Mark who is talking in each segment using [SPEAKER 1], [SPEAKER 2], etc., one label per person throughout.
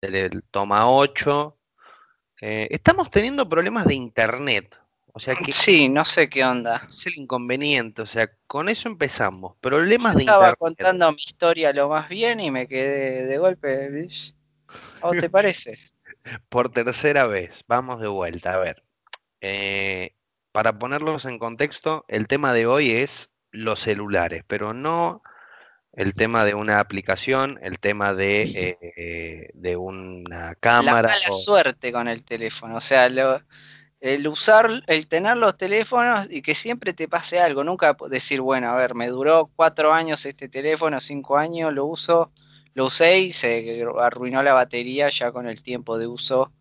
[SPEAKER 1] el toma 8. Eh, estamos teniendo problemas de internet. O sea que
[SPEAKER 2] Sí, no sé qué onda.
[SPEAKER 1] es el inconveniente. O sea, con eso empezamos. Problemas de
[SPEAKER 2] Estaba
[SPEAKER 1] internet.
[SPEAKER 2] contando mi historia lo más bien y me quedé de golpe. ¿ves? ¿A vos te parece?
[SPEAKER 1] Por tercera vez, vamos de vuelta. A ver, eh, para ponerlos en contexto, el tema de hoy es los celulares, pero no el tema de una aplicación, el tema de, eh, de una
[SPEAKER 2] La
[SPEAKER 1] cámara.
[SPEAKER 2] mala
[SPEAKER 1] o-
[SPEAKER 2] suerte con el teléfono. O sea, lo- el usar, el tener los teléfonos y que siempre te pase algo. Nunca decir, bueno, a ver, me duró cuatro años este teléfono, cinco años, lo uso, lo usé y se arruinó la batería ya con el tiempo de uso.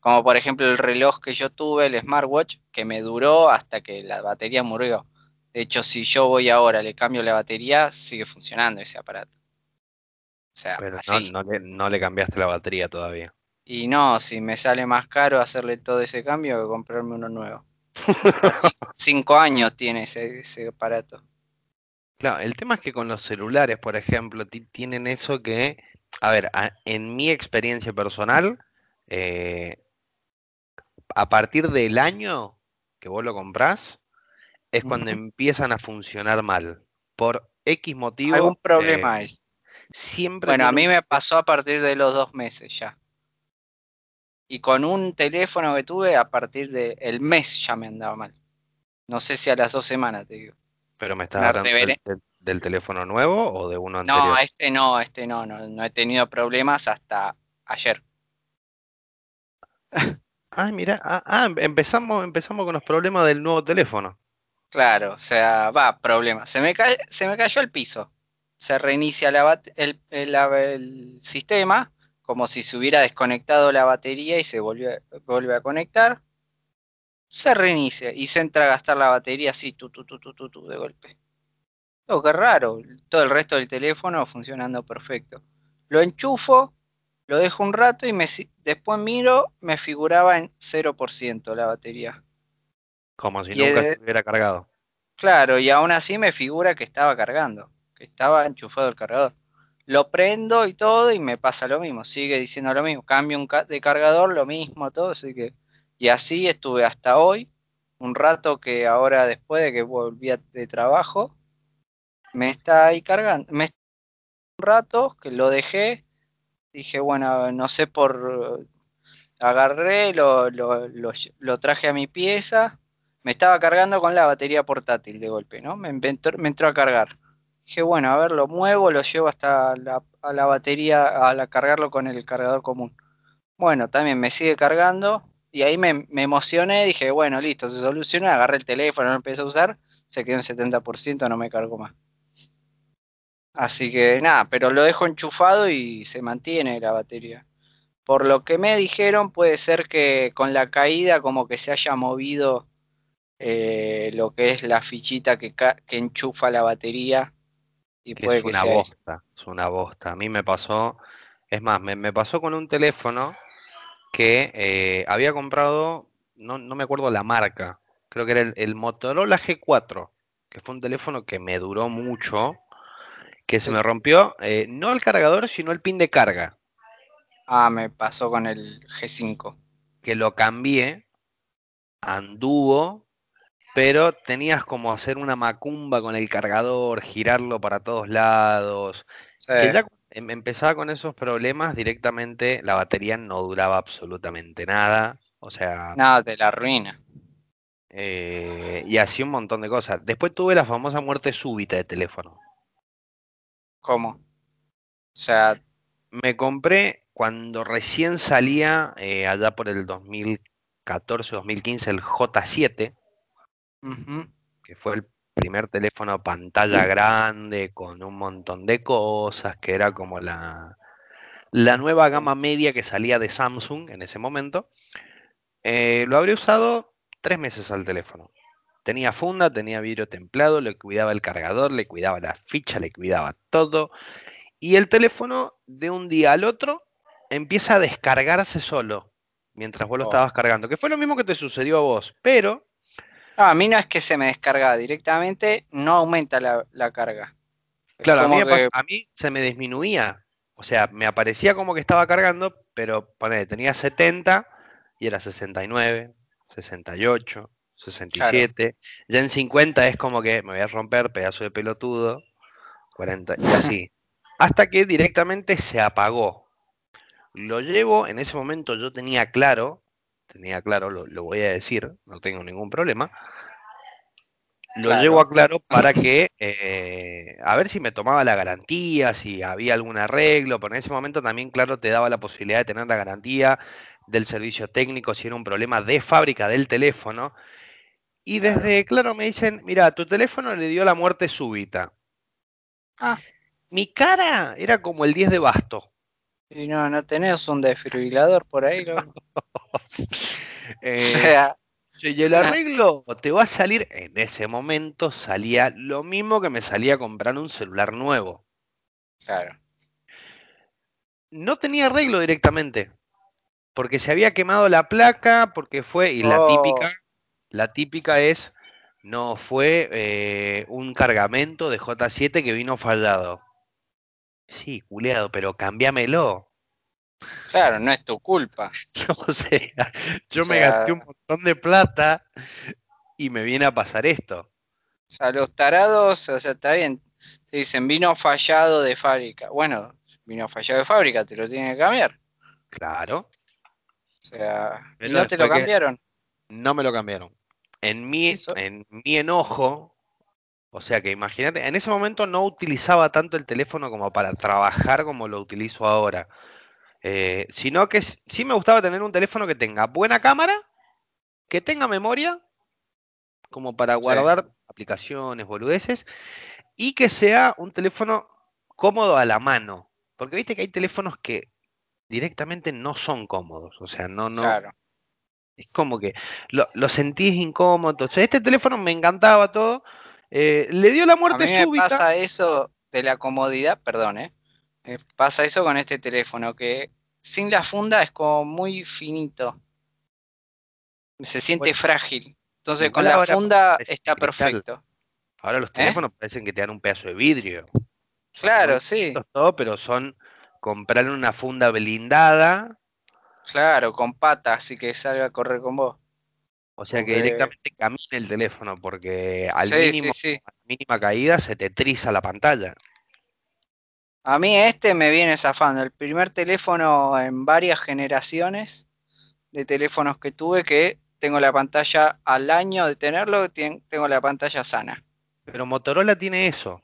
[SPEAKER 2] Como por ejemplo el reloj que yo tuve, el smartwatch, que me duró hasta que la batería murió. De hecho, si yo voy ahora, le cambio la batería, sigue funcionando ese aparato. O sea,
[SPEAKER 1] pero no,
[SPEAKER 2] así.
[SPEAKER 1] no le, no le cambiaste la batería todavía.
[SPEAKER 2] Y no, si me sale más caro hacerle todo ese cambio que comprarme uno nuevo. Cinco años tiene ese, ese aparato.
[SPEAKER 1] Claro, el tema es que con los celulares, por ejemplo, ti- tienen eso que, a ver, a- en mi experiencia personal, eh, a partir del año que vos lo comprás, es cuando empiezan a funcionar mal. Por X motivo,
[SPEAKER 2] Algún
[SPEAKER 1] eh,
[SPEAKER 2] problema es.
[SPEAKER 1] siempre
[SPEAKER 2] Bueno, a mí
[SPEAKER 1] un-
[SPEAKER 2] me pasó a partir de los dos meses ya. Y con un teléfono que tuve, a partir del mes ya me andaba mal. No sé si a las dos semanas, te digo.
[SPEAKER 1] Pero me estás hablando del,
[SPEAKER 2] reveré.
[SPEAKER 1] del- del teléfono nuevo o de uno
[SPEAKER 2] No,
[SPEAKER 1] anterior.
[SPEAKER 2] este no, este no, no, no he tenido problemas hasta ayer.
[SPEAKER 1] Ah, mira, ah, ah, em- empezamos, empezamos con los problemas del nuevo teléfono.
[SPEAKER 2] Claro, o sea, va, problema. Se me, ca- se me cayó el piso. Se reinicia el, sistema como si se hubiera desconectado la batería y se volvió, vuelve a conectar. Se reinicia y se entra a gastar la batería así, tu, tu, tu, tu, tu, tu, de golpe. Oh, qué raro. Todo el resto del teléfono funcionando perfecto. Lo enchufo, lo dejo un rato y me, después miro, me figuraba en 0% la batería.
[SPEAKER 1] Como si
[SPEAKER 2] Y
[SPEAKER 1] nunca
[SPEAKER 2] eh,
[SPEAKER 1] estuviera cargado.
[SPEAKER 2] Claro, y aún así me figura que estaba cargando, que estaba enchufado el cargador. Lo prendo y todo y me pasa lo mismo, sigue diciendo lo mismo, cambio un ca- de cargador, lo mismo, todo, así que... Y así estuve hasta hoy, un rato que ahora después de que volví de trabajo, me está ahí cargando, me un rato que lo dejé, dije, bueno, no sé por... Agarré, lo, lo, lo, lo traje a mi pieza, me estaba cargando con la batería portátil de golpe, ¿no? Me, entró a cargar. Dije, bueno, a ver, lo muevo, lo llevo hasta la, batería, a cargarlo con el cargador común. Bueno, también me sigue cargando y ahí me, me emocioné, dije, bueno, listo, se soluciona, agarré el teléfono, lo empecé a usar, se quedó en 70%, no me cargo más. Así que nada, pero lo dejo enchufado y se mantiene la batería. Por lo que me dijeron, puede ser que con la caída como que se haya movido eh, lo que es la fichita que, enchufa la batería y puede
[SPEAKER 1] es
[SPEAKER 2] que
[SPEAKER 1] una
[SPEAKER 2] sea eso.
[SPEAKER 1] bosta, es una bosta. A mí me pasó, es más, me, me pasó con un teléfono que eh, había comprado, no, no me acuerdo la marca, creo que era el, el Motorola G4, que fue un teléfono que me duró mucho, que se me rompió, eh, no el cargador, sino el pin de carga,
[SPEAKER 2] Ah, me pasó con el G5.
[SPEAKER 1] que lo cambié, anduvo, pero tenías como hacer una macumba con el cargador, girarlo para todos lados,
[SPEAKER 2] Sí.
[SPEAKER 1] que ya em- empezaba con esos problemas, directamente la batería no duraba absolutamente nada, o sea,
[SPEAKER 2] Nada, te la arruina.
[SPEAKER 1] eh, y así un montón de cosas. Después tuve la famosa muerte súbita de teléfono.
[SPEAKER 2] ¿Cómo? O sea,
[SPEAKER 1] Me compré cuando recién salía, eh, allá por el 2014-2015, el J7, que fue el primer teléfono pantalla grande con un montón de cosas, que era como la, la nueva gama media que salía de Samsung en ese momento. Eh, lo habré usado tres meses al teléfono. Tenía funda, tenía vidrio templado, le cuidaba el cargador, le cuidaba la ficha, le cuidaba todo. Y el teléfono de un día al otro empieza a descargarse solo mientras vos lo
[SPEAKER 2] Oh.
[SPEAKER 1] estabas cargando, que fue lo mismo que te sucedió a vos, pero
[SPEAKER 2] no, a mí no es que se me descarga directamente, no aumenta la, la carga.
[SPEAKER 1] Claro, a mí, a se me disminuía. O sea, me aparecía como que estaba cargando, pero ponele, tenía 70 y era 69, 68, 67. Ya en 50 es como que me voy a romper, pedazo de pelotudo. 40 y así. Hasta que directamente se apagó. Lo llevo, en ese momento yo tenía claro, tenía claro, lo, lo voy a decir, no tengo ningún problema. Lo
[SPEAKER 2] Claro.
[SPEAKER 1] llevo a claro para que, eh, a ver si me tomaba la garantía, si había algún arreglo, pero en ese momento también, claro, te daba la posibilidad de tener la garantía del servicio técnico si era un problema de fábrica del teléfono. Y desde, claro, me dicen, mira, tu teléfono le dio la muerte súbita.
[SPEAKER 2] Ah,
[SPEAKER 1] Mi cara era como el 10 de basto.
[SPEAKER 2] y no, no tenés un desfibrilador por ahí, loco.
[SPEAKER 1] Eh, si el arreglo te va a salir, en ese momento salía lo mismo que me salía a comprar un celular nuevo.
[SPEAKER 2] claro.
[SPEAKER 1] No tenía arreglo directamente, porque se había quemado la placa, porque fue, y la
[SPEAKER 2] Oh.
[SPEAKER 1] típica, la típica es, no fue eh, un cargamento de J7 que vino fallado. Sí, culeado, pero cambiámelo.
[SPEAKER 2] Claro, no es tu culpa.
[SPEAKER 1] O sea, yo
[SPEAKER 2] O
[SPEAKER 1] me gasté un montón de plata y me viene a pasar esto.
[SPEAKER 2] O sea, los tarados, o sea, está bien. Te dicen vino fallado de fábrica. Bueno, vino fallado de fábrica, te lo tienen que cambiar.
[SPEAKER 1] Claro,
[SPEAKER 2] O sea, y no te lo cambiaron.
[SPEAKER 1] no me lo cambiaron. En mi,
[SPEAKER 2] Eso-
[SPEAKER 1] en mi enojo, o sea que imagínate, en ese momento no utilizaba tanto el teléfono como para trabajar como lo utilizo ahora. Eh, sino que sí me gustaba tener un teléfono que tenga buena cámara, que tenga memoria, como para
[SPEAKER 2] Sí.
[SPEAKER 1] guardar aplicaciones, boludeces, y que sea un teléfono cómodo a la mano. Porque viste que hay teléfonos que directamente no son cómodos. O sea, no, no.
[SPEAKER 2] Claro.
[SPEAKER 1] Es como que lo, lo sentís incómodo. Entonces, este teléfono me encantaba todo. eh, le dio la
[SPEAKER 2] A
[SPEAKER 1] muerte
[SPEAKER 2] mí me
[SPEAKER 1] súbita.
[SPEAKER 2] pasa eso de la comodidad, perdón, ¿eh? Me pasa eso con este teléfono, que sin la funda es como muy finito. Se siente
[SPEAKER 1] Bueno,
[SPEAKER 2] frágil. Entonces con la funda está perfecto.
[SPEAKER 1] Ahora los
[SPEAKER 2] ¿Eh?
[SPEAKER 1] teléfonos parecen que te dan un pedazo de vidrio.
[SPEAKER 2] Claro, sí.
[SPEAKER 1] todo, pero son comprar una funda blindada.
[SPEAKER 2] Claro, con patas, así que salga a correr con vos.
[SPEAKER 1] O sea que directamente camina el teléfono, porque al
[SPEAKER 2] Sí,
[SPEAKER 1] mínimo,
[SPEAKER 2] sí, sí.
[SPEAKER 1] a la mínima caída se te triza la pantalla.
[SPEAKER 2] A mí este me viene zafando. El primer teléfono en varias generaciones de teléfonos que tuve que tengo la pantalla al año de tenerlo, tengo la pantalla sana.
[SPEAKER 1] Pero Motorola tiene eso.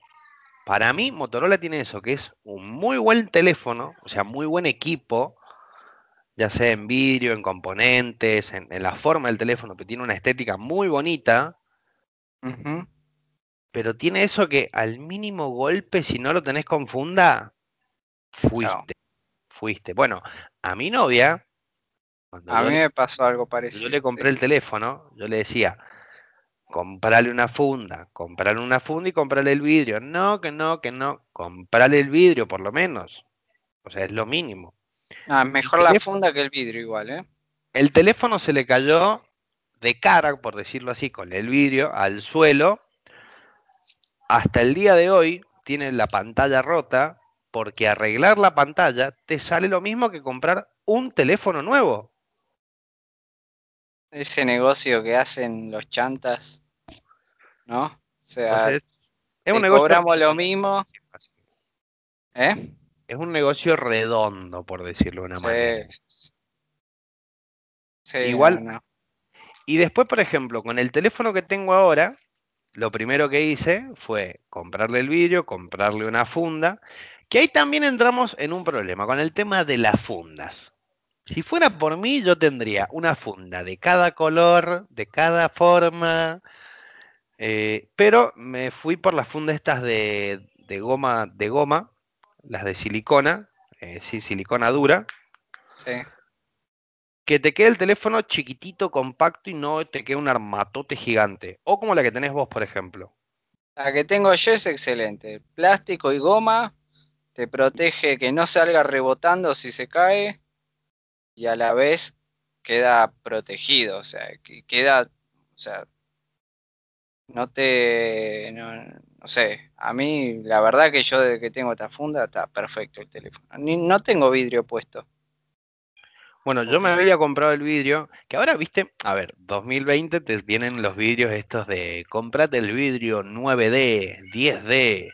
[SPEAKER 1] Para mí, Motorola tiene eso, que es un muy buen teléfono, o sea, muy buen equipo, ya sea en vidrio, en componentes, en, en la forma del teléfono, que tiene una estética muy bonita. Pero tiene eso que al mínimo golpe, si no lo tenés con funda, fuiste, fuiste. Bueno, a mi novia,
[SPEAKER 2] A
[SPEAKER 1] yo,
[SPEAKER 2] mí
[SPEAKER 1] le,
[SPEAKER 2] me pasó algo
[SPEAKER 1] yo
[SPEAKER 2] parecido.
[SPEAKER 1] le compré el teléfono, yo le decía, comprale una funda, comprale una funda y comprale el vidrio. No, que no, que no, comprale el vidrio por lo menos. O sea, es lo mínimo.
[SPEAKER 2] Es mejor la funda que el vidrio igual, ¿eh?
[SPEAKER 1] El teléfono se le cayó de cara, por decirlo así, con el vidrio al suelo. Hasta el día de hoy tiene la pantalla rota porque arreglar la pantalla te sale lo mismo que comprar un teléfono nuevo.
[SPEAKER 2] Ese negocio que hacen los chantas, ¿no? O sea,
[SPEAKER 1] Entonces, es un negocio
[SPEAKER 2] cobramos lo mismo, ¿eh?
[SPEAKER 1] es un negocio redondo, por decirlo de una manera.
[SPEAKER 2] Sí. Sí,
[SPEAKER 1] Igual-
[SPEAKER 2] no, no.
[SPEAKER 1] Y después, por ejemplo, con el teléfono que tengo ahora, lo primero que hice fue comprarle el vidrio, comprarle una funda, que ahí también entramos en un problema con el tema de las fundas. Si fuera por mí, yo tendría una funda de cada color, de cada forma, eh, pero me fui por las fundas estas de, goma, de goma, las de silicona, eh, sí, silicona dura,
[SPEAKER 2] Sí.
[SPEAKER 1] Que te quede el teléfono chiquitito, compacto y no te quede un armatote gigante. O como la que tenés vos, por ejemplo.
[SPEAKER 2] La que tengo yo es excelente. Plástico y goma te protege que no salga rebotando si se cae y a la vez queda protegido, o sea, que queda, o sea, no te, no, no sé, a mí la verdad que yo desde que tengo esta funda está perfecto el teléfono. Ni, no tengo vidrio puesto.
[SPEAKER 1] Bueno, yo me había comprado el vidrio, que ahora, viste, a ver, 2020 te vienen los vidrios estos de comprate el vidrio 9D, 10D.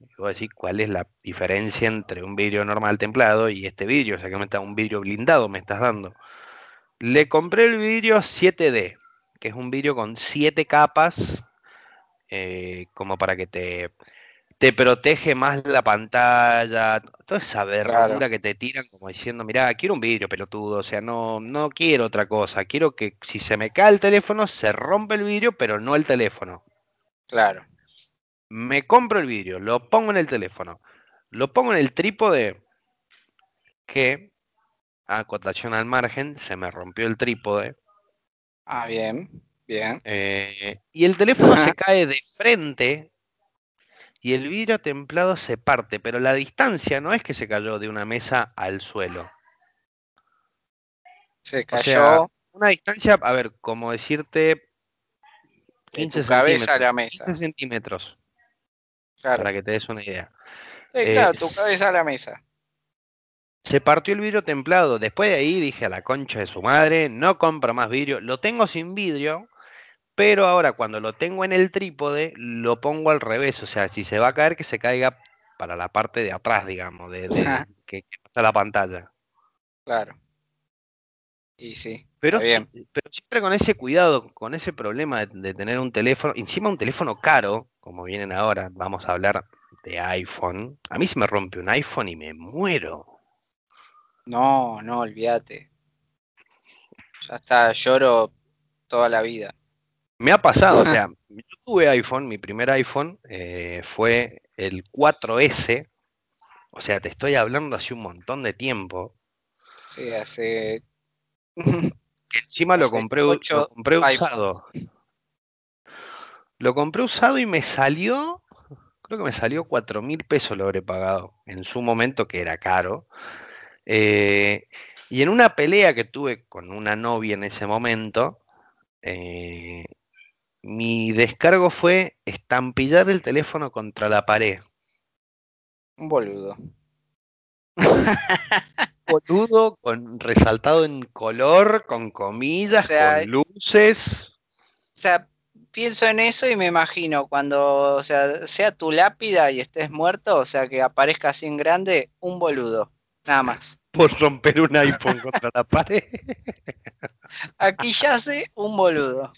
[SPEAKER 1] Y vos decís, ¿cuál es la diferencia entre un vidrio normal templado y este vidrio? O sea, que me está un vidrio blindado me estás dando. Le compré el vidrio 7D, que es un vidrio con 7 capas, eh, como para que te te protege más la pantalla, toda esa verdura que te tiran como diciendo, mira, quiero un vidrio pelotudo, o sea, no, no quiero otra cosa, quiero que si se me cae el teléfono, se rompe el vidrio, pero no el teléfono.
[SPEAKER 2] Claro.
[SPEAKER 1] Me compro el vidrio, lo pongo en el teléfono, lo pongo en el trípode, que, acotación al margen, se me rompió el trípode.
[SPEAKER 2] Ah, bien, bien.
[SPEAKER 1] Eh, y el teléfono se cae de frente y el vidrio templado se parte, pero la distancia no es que se cayó de una mesa al suelo.
[SPEAKER 2] Se cayó.
[SPEAKER 1] una distancia, a ver, como decirte
[SPEAKER 2] 15 de cabeza a la mesa.
[SPEAKER 1] 15 centímetros. Claro. Para que te des una idea.
[SPEAKER 2] Sí, claro, tu cabeza a la mesa.
[SPEAKER 1] Se partió el vidrio templado. Después de ahí dije a la concha de su madre, no compro más vidrio. Lo tengo sin vidrio, pero ahora cuando lo tengo en el trípode, lo pongo al revés. O sea, si se va a caer, que se caiga para la parte de atrás, digamos, de, que, está la pantalla.
[SPEAKER 2] Claro. Y sí.
[SPEAKER 1] Pero, bien. pero siempre con ese cuidado, con ese problema de, tener un teléfono, encima un teléfono caro, como vienen ahora, vamos a hablar de iPhone. A mí se me rompe un iPhone y me muero.
[SPEAKER 2] No, no, olvídate. Ya está, lloro toda la vida.
[SPEAKER 1] Me ha pasado, o sea, yo tuve iPhone, mi primer iPhone eh, fue el 4S, o sea, te estoy hablando hace un montón de tiempo.
[SPEAKER 2] Sí, hace...
[SPEAKER 1] encima lo compré, lo compré usado. Lo compré usado y me salió, creo que me salió cuatro mil pesos lo habré pagado, en su momento que era caro. Eh, y en una pelea que tuve con una novia en ese momento, eh, mi descargo fue estampillar el teléfono contra la pared.
[SPEAKER 2] Un boludo.
[SPEAKER 1] boludo, con resaltado en color, con comillas, con luces.
[SPEAKER 2] O sea, pienso en eso y me imagino cuando, o sea, sea tu lápida y estés muerto, o sea, que aparezca así en grande, un boludo, nada más.
[SPEAKER 1] Por romper un iPhone contra la pared.
[SPEAKER 2] Aquí yace un boludo.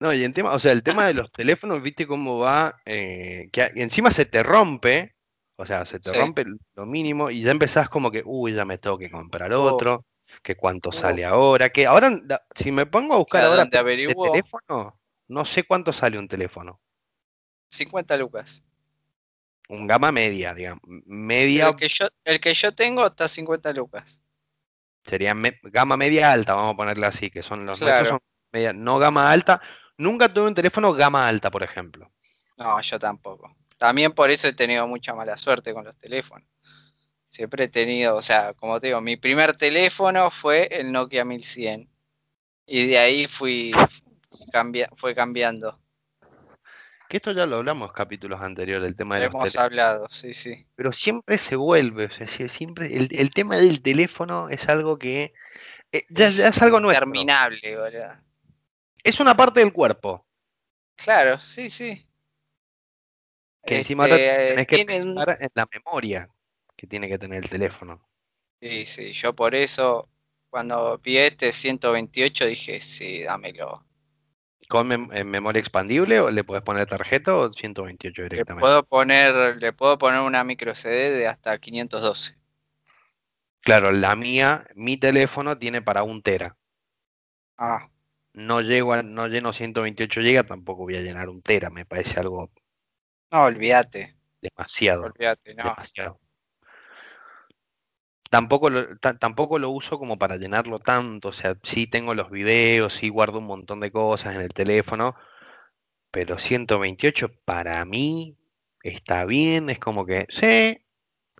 [SPEAKER 1] No, y en tema, o sea, el tema de los teléfonos, viste cómo va, eh, que encima se te rompe, o sea, se te rompe lo mínimo y ya empezás como que, uy, ya me tengo que comprar oh. otro, que cuánto oh. sale ahora, que ahora, si me pongo a buscar ahora el teléfono, no sé cuánto sale un teléfono.
[SPEAKER 2] 50 lucas.
[SPEAKER 1] Un gama media, digamos, media.
[SPEAKER 2] El que yo, el que yo tengo está 50 lucas.
[SPEAKER 1] Sería gama media alta, vamos a ponerle así, que son los nuestros son media, no gama alta, Nunca tuve un teléfono gama alta, por ejemplo.
[SPEAKER 2] No, yo tampoco. También por eso he tenido mucha mala suerte con los teléfonos. Siempre he tenido, o sea, como te digo, mi primer teléfono fue el Nokia 1100. Y de ahí fui fue cambiando.
[SPEAKER 1] Que esto ya lo hablamos capítulos anteriores, el tema de
[SPEAKER 2] Hemos los hablado, sí, sí.
[SPEAKER 1] Pero siempre se vuelve, o sea, siempre el, tema del teléfono es algo que eh, ya, es algo nuevo.
[SPEAKER 2] Terminable, boludo.
[SPEAKER 1] Es una parte del cuerpo.
[SPEAKER 2] Claro, sí, sí.
[SPEAKER 1] Que encima este, tenés que pensar en la memoria que tiene que tener el teléfono.
[SPEAKER 2] Sí, sí, yo por eso cuando vi este 128 dije, sí, dámelo.
[SPEAKER 1] ¿Con memoria expandible o le puedes poner tarjeta o 128 directamente?
[SPEAKER 2] Le puedo poner, le puedo poner una micro CD de hasta 512.
[SPEAKER 1] Claro, la mía, mi teléfono tiene para un tera.
[SPEAKER 2] Ah
[SPEAKER 1] no llego a, no lleno 128 GB, tampoco voy a llenar un tera, me parece algo
[SPEAKER 2] No, olvídate.
[SPEAKER 1] Demasiado.
[SPEAKER 2] Olvídate, no.
[SPEAKER 1] Demasiado. Tampoco lo, tampoco lo uso como para llenarlo tanto, o sea, sí tengo los videos, sí guardo un montón de cosas en el teléfono, pero 128 para mí está bien, es como que, sí,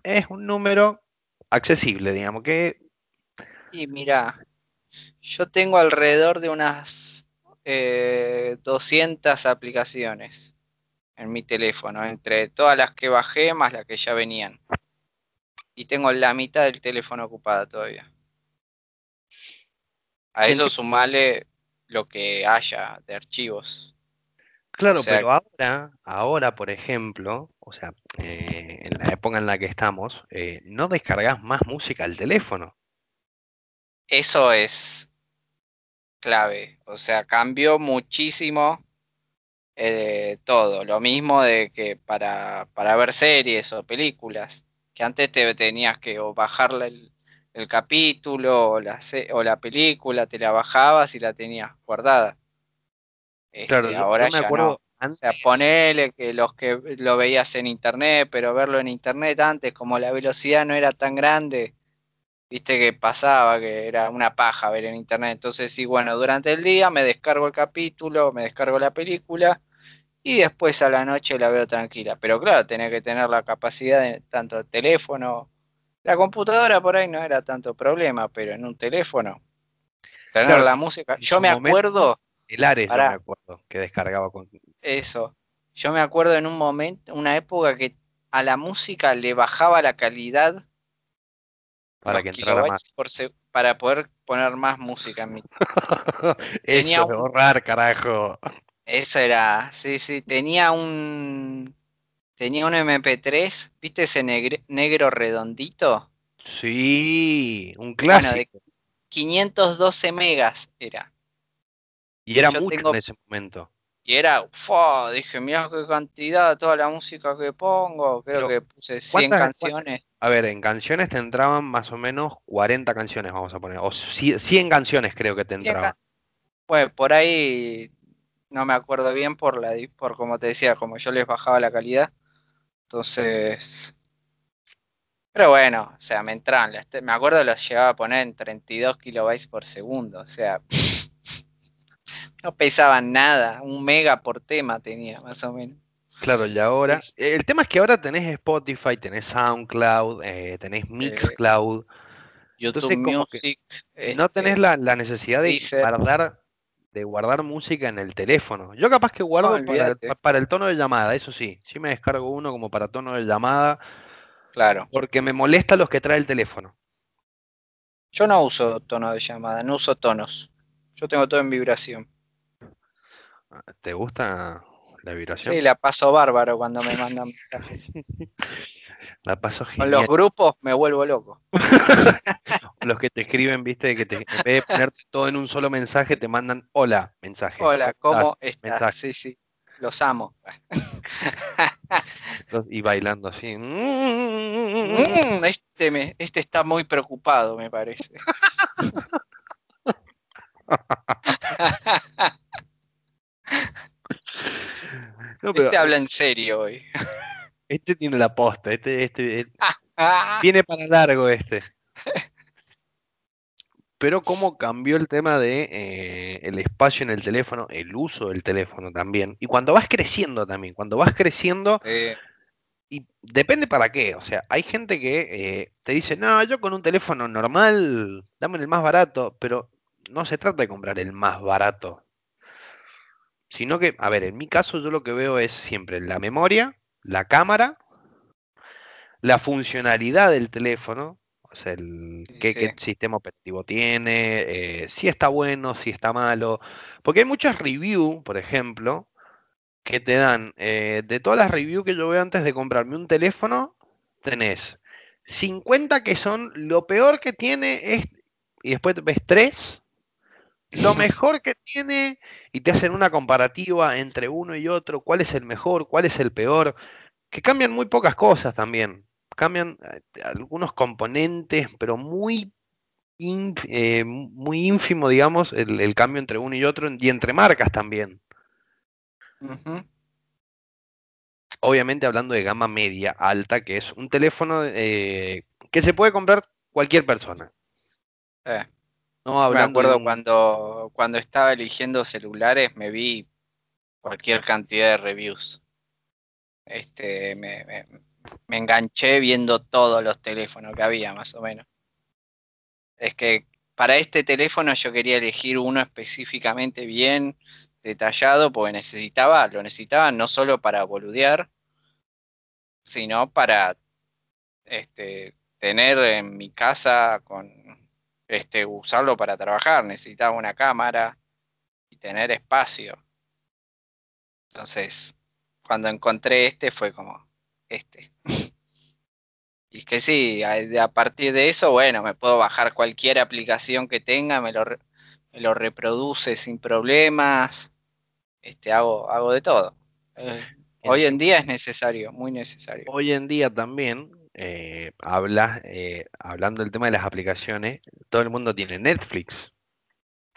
[SPEAKER 1] es un número accesible, digamos que...
[SPEAKER 2] Y mira, yo tengo alrededor de unas eh, 200 aplicaciones en mi teléfono, entre todas las que bajé más las que ya venían. Y tengo la mitad del teléfono ocupada todavía. A eso sumarle lo que haya de archivos.
[SPEAKER 1] Claro, pero ahora, ahora, por ejemplo, o sea, eh, en la época en la que estamos, eh, no descargas más música al teléfono.
[SPEAKER 2] Eso es clave. O sea, cambió muchísimo eh, todo. Lo mismo de que para, para ver series o películas, que antes te tenías que o bajar el, el capítulo o la, o la película, te la bajabas y la tenías guardada.
[SPEAKER 1] claro, este, ahora me acuerdo
[SPEAKER 2] O sea, ponele que los que lo veías en internet, pero verlo en internet antes, como la velocidad no era tan grande, viste que pasaba, que era una paja ver en internet. Entonces, sí, bueno, durante el día me descargo el capítulo, me descargo la película y después a la noche la veo tranquila. Pero claro, tenía que tener la capacidad de tanto teléfono la computadora por ahí no era tanto problema, pero en un teléfono, tener la música. Yo me acuerdo.
[SPEAKER 1] El Ares, me acuerdo, que descargaba con.
[SPEAKER 2] Eso. Yo me acuerdo en un momento, una época que a la música le bajaba la calidad.
[SPEAKER 1] Para que entrara más.
[SPEAKER 2] para poder poner más música en mi.
[SPEAKER 1] Eso de borrar, carajo.
[SPEAKER 2] Eso era, sí, sí, tenía un Tenía un MP3, ¿viste ese negro redondito?
[SPEAKER 1] Sí, un clásico.
[SPEAKER 2] 512 megas era.
[SPEAKER 1] Y era mucho en ese momento.
[SPEAKER 2] Y era, dije, mira qué cantidad, toda la música que pongo. Creo que puse 100 canciones.
[SPEAKER 1] A ver, en canciones te entraban más o menos 40 canciones, vamos a poner. O 100 canciones creo que te entraban.
[SPEAKER 2] Pues por ahí no me acuerdo bien por la por como te decía, como yo les bajaba la calidad. Entonces. Pero bueno, o sea, me entran. Me acuerdo los llevaba a poner en 32 kilobytes por segundo. O sea, no pesaban nada. Un mega por tema tenía, más o menos.
[SPEAKER 1] Claro, y ahora. El tema es que ahora tenés Spotify, tenés SoundCloud, eh, tenés Mixcloud.
[SPEAKER 2] YouTube Music.
[SPEAKER 1] no tenés este, la, necesidad de guardar de guardar música en el teléfono. Yo capaz que guardo para, el, tono de llamada, eso sí. Sí me descargo uno como para tono de llamada.
[SPEAKER 2] Claro.
[SPEAKER 1] Porque me molesta los que trae el teléfono.
[SPEAKER 2] Yo no uso tono de llamada, no uso tonos. Yo tengo todo en vibración.
[SPEAKER 1] ¿Te gusta la vibración?
[SPEAKER 2] Sí, la paso bárbaro cuando me mandan mensajes.
[SPEAKER 1] La paso genial.
[SPEAKER 2] Con los grupos me vuelvo loco.
[SPEAKER 1] los que te escriben, viste, que te, en vez de ponerte todo en un solo mensaje, te mandan hola, mensaje.
[SPEAKER 2] Hola, ¿cómo estás? Sí, sí, los amo.
[SPEAKER 1] y bailando así.
[SPEAKER 2] Mm, este, me, este está muy preocupado, me parece. No, pero, este habla en serio hoy.
[SPEAKER 1] Este tiene la posta, este, este, este viene para largo este. Pero cómo cambió el tema de eh, el espacio en el teléfono, el uso del teléfono también. Y cuando vas creciendo también, cuando vas creciendo, y depende para qué. O sea, hay gente que eh, te dice, no, yo con un teléfono normal, dame el más barato, pero no se trata de comprar el más barato. Sino que, a ver, en mi caso yo lo que veo es siempre la memoria, la cámara, la funcionalidad del teléfono, o sea, el, qué, sistema operativo tiene, eh, si está bueno, si está malo. Porque hay muchas reviews, por ejemplo, que te dan, eh, de todas las reviews que yo veo antes de comprarme un teléfono, tenés 50 que son lo peor que tiene, es, y después ves 3, lo mejor que tiene, y te hacen una comparativa entre uno y otro, cuál es el mejor, cuál es el peor, que cambian muy pocas cosas también. Cambian eh, algunos componentes, pero muy, eh, muy ínfimo, digamos, el, cambio entre uno y otro, y entre marcas también. Obviamente hablando de gama media, alta, que es un teléfono eh, que se puede comprar cualquier persona.
[SPEAKER 2] No hablando me acuerdo cuando, cuando estaba eligiendo celulares, me vi cualquier cantidad de reviews. Este, me, me, enganché viendo todos los teléfonos que había, más o menos. Es que para este teléfono yo quería elegir uno específicamente bien, detallado porque necesitaba, lo necesitaba no solo para boludear, sino para este, tener en mi casa con este usarlo para trabajar, necesitaba una cámara y tener espacio. Entonces, cuando encontré este fue como este. Y es que sí, a, partir de eso, bueno, me puedo bajar cualquier aplicación que tenga, me lo, me lo reproduce sin problemas, este, hago, hago de todo. Eh, hoy en día es necesario, muy necesario.
[SPEAKER 1] Hoy en día también, eh, habla, eh, hablando del tema de las aplicaciones, todo el mundo tiene Netflix.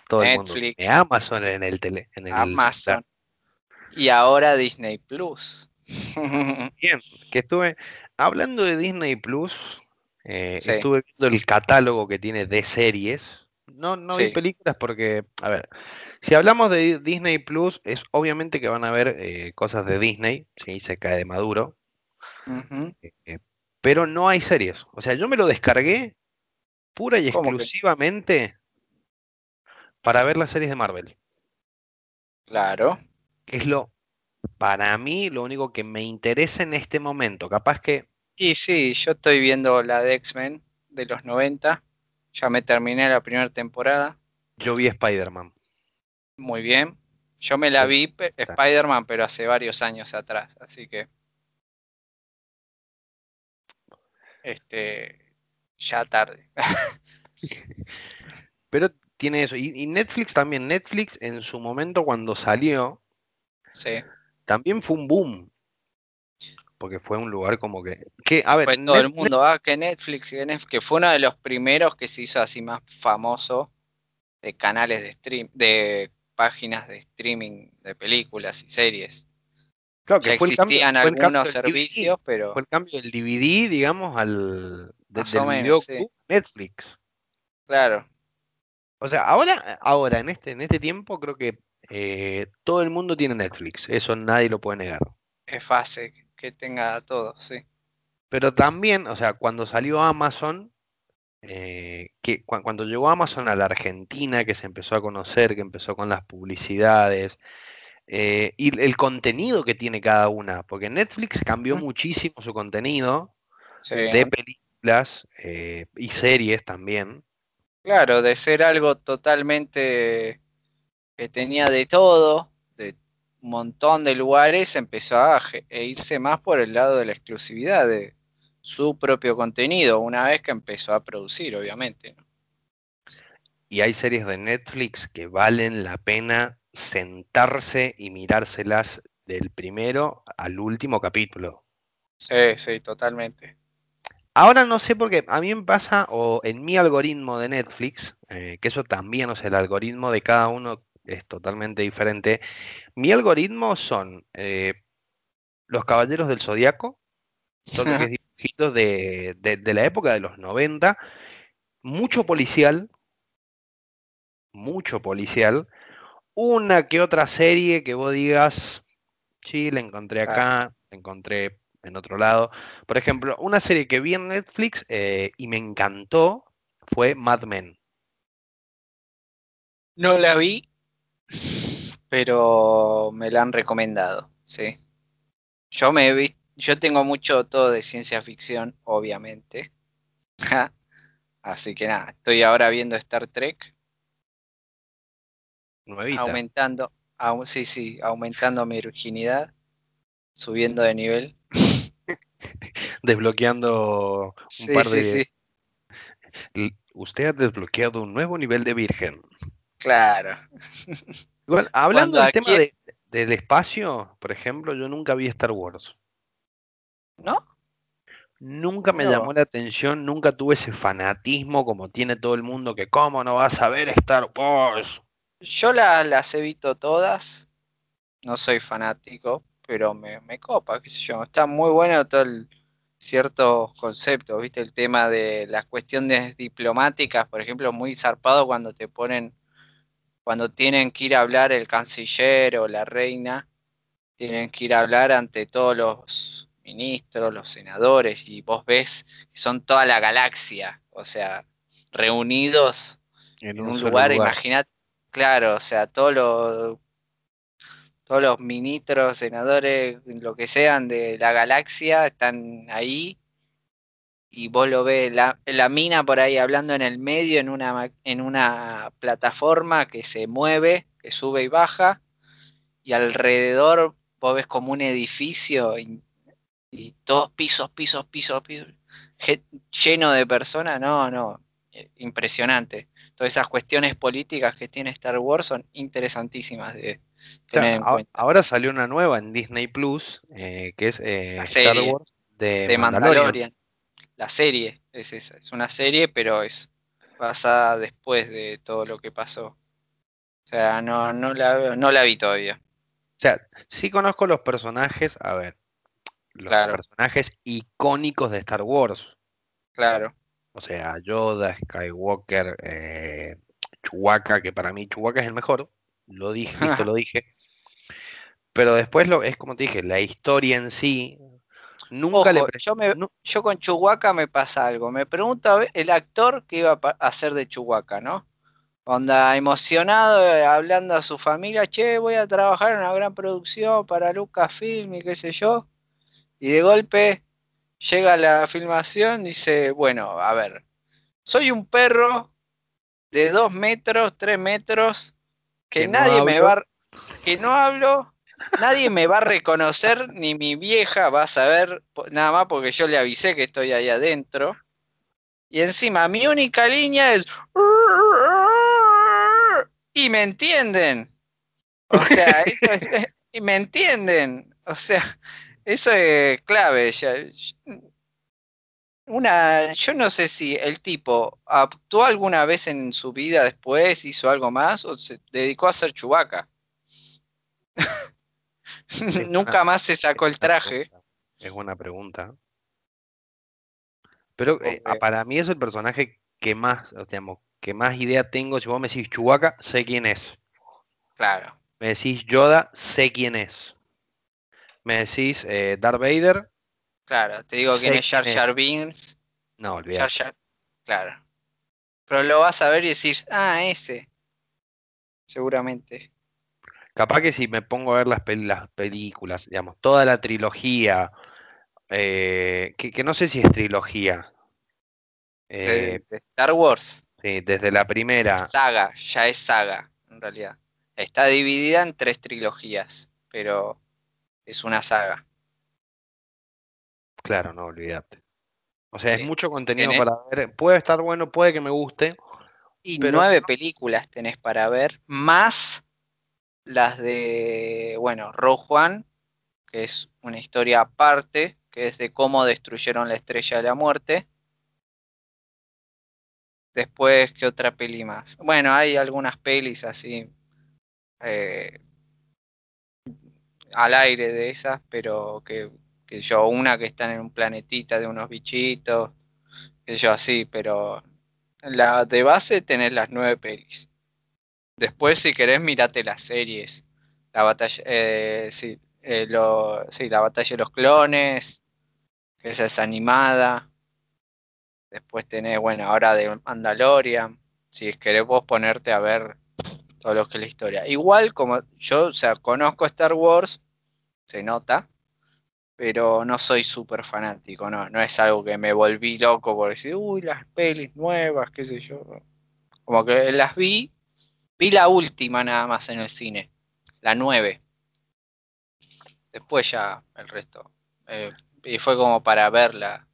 [SPEAKER 1] Todo el mundo tiene Amazon en el tele. En el
[SPEAKER 2] Amazon. Y ahora Disney Plus.
[SPEAKER 1] Bien, que estuve hablando de Disney Plus, eh, estuve viendo el catálogo que tiene de series. No, no vi películas porque, a ver, si hablamos de Disney Plus, es obviamente que van a ver eh, cosas de Disney, ¿sí? se cae de maduro. Eh, pero no hay series. O sea, yo me lo descargué pura y exclusivamente para ver las series de Marvel.
[SPEAKER 2] Claro.
[SPEAKER 1] Que es lo para mí lo único que me interesa en este momento. Capaz que...
[SPEAKER 2] Y sí, yo estoy viendo la de X-Men de los 90. Ya me terminé la primera temporada.
[SPEAKER 1] Yo vi Spider-Man.
[SPEAKER 2] Muy bien. Yo me la vi Spider-Man, pero hace varios años atrás, así que... Este... Ya tarde.
[SPEAKER 1] pero tiene eso. Y, y Netflix también. Netflix en su momento cuando salió...
[SPEAKER 2] Sí
[SPEAKER 1] también fue un boom. Porque fue un lugar como que. que a ver,
[SPEAKER 2] fue todo el mundo, ah, que Netflix, que fue uno de los primeros que se hizo así más famoso de canales de stream, de páginas de streaming de películas y series.
[SPEAKER 1] Claro que fue
[SPEAKER 2] existían el cambio, algunos servicios, pero.
[SPEAKER 1] Fue el cambio del DVD, digamos, al. De, Netflix.
[SPEAKER 2] Claro.
[SPEAKER 1] O sea, ahora, ahora, en este, en este tiempo, creo que eh, todo el mundo tiene Netflix, eso nadie lo puede negar.
[SPEAKER 2] Es fácil que tenga todo, sí.
[SPEAKER 1] Pero también, o sea, cuando salió Amazon, eh, que cuando llegó Amazon a la Argentina, que se empezó a conocer, que empezó con las publicidades eh, y el contenido que tiene cada una, porque Netflix cambió muchísimo su contenido de películas y series también.
[SPEAKER 2] Claro, de ser algo totalmente que tenía de todo, de un montón de lugares, empezó a e irse más por el lado de la exclusividad de su propio contenido, una vez que empezó a producir, obviamente.
[SPEAKER 1] Y hay series de Netflix que valen la pena sentarse y mirárselas del primero al último capítulo.
[SPEAKER 2] Sí, sí, totalmente.
[SPEAKER 1] Ahora no sé por qué, a mí me pasa, o en mi algoritmo de Netflix, eh, que eso también, o sea, el algoritmo de cada uno es totalmente diferente. Mi algoritmo son eh, los Caballeros del Zodiaco, son dibujitos de, de, la época de los 90, mucho policial, mucho policial, una que otra serie que vos digas, sí, la encontré acá, la encontré en otro lado. Por ejemplo, una serie que vi en Netflix eh, y me encantó fue Mad Men.
[SPEAKER 2] No la vi, pero me la han recomendado, sí. Yo me he yo tengo mucho todo de ciencia ficción, obviamente. Así que nada, estoy ahora viendo Star Trek. Aumentando, sí, sí, aumentando mi virginidad, subiendo de nivel.
[SPEAKER 1] Desbloqueando un par de. Usted ha desbloqueado un nuevo nivel de virgen.
[SPEAKER 2] Claro.
[SPEAKER 1] Igual, hablando del tema del espacio, por ejemplo, yo nunca vi Star Wars.
[SPEAKER 2] ¿No?
[SPEAKER 1] Nunca me llamó la atención, nunca tuve ese fanatismo como tiene todo el mundo, que cómo no vas a ver Star Wars.
[SPEAKER 2] Yo las he visto todas, no soy fanático, pero me, me copa, qué sé yo. Está muy bueno todo el ciertos conceptos, ¿viste? El tema de las cuestiones diplomáticas, por ejemplo, muy zarpado cuando te ponen cuando tienen que ir a hablar el canciller o la reina, tienen que ir a hablar ante todos los ministros, los senadores, y vos ves que son toda la galaxia, o sea, reunidos en, un, lugar, imagínate, claro, o sea, todos los todos los ministros, senadores, lo que sean de la galaxia están ahí. Y vos lo ves, la, la, mina por ahí hablando en el medio, en una, en una plataforma que se mueve, que sube y baja, y alrededor vos ves como un edificio y, todos pisos, pisos, pisos, pisos, lleno de personas, no, no, eh, impresionante. Todas esas cuestiones políticas que tiene Star Wars son interesantísimas de tener en cuenta.
[SPEAKER 1] Ahora salió una nueva en Disney Plus, eh, que es eh,
[SPEAKER 2] Star
[SPEAKER 1] Wars de,
[SPEAKER 2] de
[SPEAKER 1] Mandalorian.
[SPEAKER 2] Mandalorian la serie es esa, es una serie, pero es basada después de todo lo que pasó. O sea, no, no, la, no la vi todavía.
[SPEAKER 1] O sea, sí conozco los personajes, a ver, los
[SPEAKER 2] Claro.
[SPEAKER 1] personajes icónicos de Star Wars.
[SPEAKER 2] Claro.
[SPEAKER 1] O sea, Yoda, Skywalker, eh, Chewbacca, que para mí Chewbacca es el mejor. Lo dije, listo, lo dije. Pero después lo, es como te dije, la historia en sí. Nunca
[SPEAKER 2] Ojo,
[SPEAKER 1] le
[SPEAKER 2] yo, me,
[SPEAKER 1] nu-
[SPEAKER 2] yo con Chewbacca me pasa algo. Me pregunto el actor que iba a hacer de Chewbacca, ¿no? Onda emocionado, eh, hablando a su familia, che, voy a trabajar en una gran producción para Lucasfilm y qué sé yo. Y de golpe llega la filmación, dice, bueno, a ver, soy un perro de dos metros, tres metros, que,
[SPEAKER 1] Que no
[SPEAKER 2] nadie me va, a- que no hablo, nadie me va a reconocer, ni mi vieja va a saber, nada más porque yo le avisé que estoy ahí adentro. Y encima mi única línea es... Y me entienden. O sea, eso es... Y me entienden. O sea, eso es clave. ya- Una, yo no sé si el tipo actuó alguna vez en su vida después, hizo algo más, o se dedicó a ser chubaca. Nunca más se sacó el traje.
[SPEAKER 1] Es buena pregunta. Pero eh, para mí es el personaje que más, digamos, que más idea tengo. Si vos me decís Chewbacca, sé quién es.
[SPEAKER 2] Claro.
[SPEAKER 1] Me decís Yoda, sé quién es. Me decís eh, Darth Vader,
[SPEAKER 2] Claro, te digo quién es Jar. Jar Binks.
[SPEAKER 1] no,
[SPEAKER 2] Jar. Jar- Claro. Pero lo vas a ver y decir, ah, ese. Seguramente.
[SPEAKER 1] Capaz que si me pongo a ver las, pel- las películas, digamos, toda la trilogía, eh, que, que no sé si es trilogía,
[SPEAKER 2] De,
[SPEAKER 1] eh,
[SPEAKER 2] de Star Wars.
[SPEAKER 1] sí, desde la primera,
[SPEAKER 2] Saga, ya es saga, en realidad. Está dividida en tres trilogías, pero es una saga.
[SPEAKER 1] claro, no, olvídate. O sea, es mucho contenido
[SPEAKER 2] Tenés-
[SPEAKER 1] para ver, puede estar bueno, puede que me guste,
[SPEAKER 2] Y
[SPEAKER 1] Pero-
[SPEAKER 2] nueve películas tenés para ver, más las de, bueno, Rogue One, que es una historia aparte, que es de cómo destruyeron la estrella de la muerte. Después, ¿qué otra peli más? Bueno, hay algunas pelis así eh, al aire de esas, pero que, que yo, una que están en un planetita de unos bichitos, que yo así, pero la de base tenés las nueve pelis. Después, si querés, mirate las series. La batalla, eh, sí, eh, lo- sí, la batalla de los clones, que esa es animada. Después tenés, bueno, ahora de Mandalorian. Si querés vos ponerte a ver todo lo que es la historia. Igual como yo, o sea, conozco Star Wars, se nota, pero no soy súper fanático, no, no es algo que me volví loco por decir, uy, las pelis nuevas, qué sé yo. Como que las vi, vi la última nada más en el cine, la 9. Después ya el resto. eh, y fue como para verla,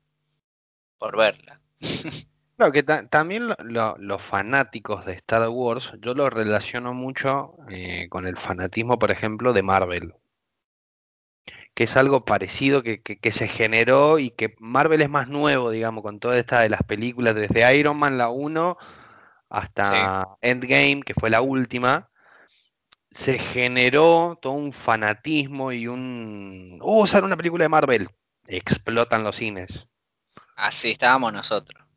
[SPEAKER 2] por verla.
[SPEAKER 1] Claro que ta- también lo- lo- los fanáticos de Star Wars, yo lo relaciono mucho eh, con el fanatismo, por ejemplo, de Marvel, que es algo parecido que, que- que se generó y que Marvel es más nuevo, digamos, con toda esta de las películas, desde Iron Man la 1 hasta Endgame, que fue la última, se generó todo un fanatismo y un... ¡Oh, sale una película de Marvel! Explotan los cines.
[SPEAKER 2] Así estábamos nosotros.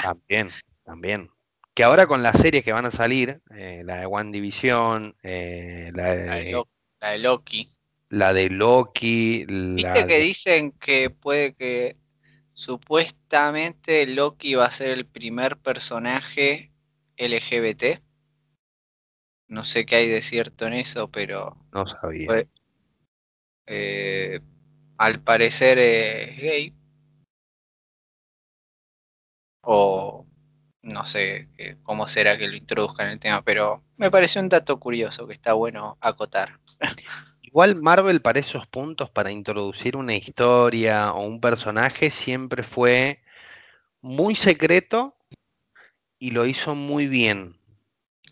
[SPEAKER 1] También, también. Que ahora con las series que van a salir, eh, la de One Division, eh, la,
[SPEAKER 2] La de
[SPEAKER 1] de,
[SPEAKER 2] Lo- la de Loki.
[SPEAKER 1] la de Loki,
[SPEAKER 2] ¿Viste que dicen que puede que supuestamente Loki va a ser el primer personaje LGBT? No sé qué hay de cierto en eso, pero
[SPEAKER 1] No sabía.
[SPEAKER 2] fue, eh, al parecer es gay. O no sé eh, cómo será que lo introduzcan en el tema, pero me pareció un dato curioso que está bueno acotar.
[SPEAKER 1] Igual Marvel para esos puntos, para introducir una historia o un personaje, siempre fue muy secreto y lo hizo muy bien.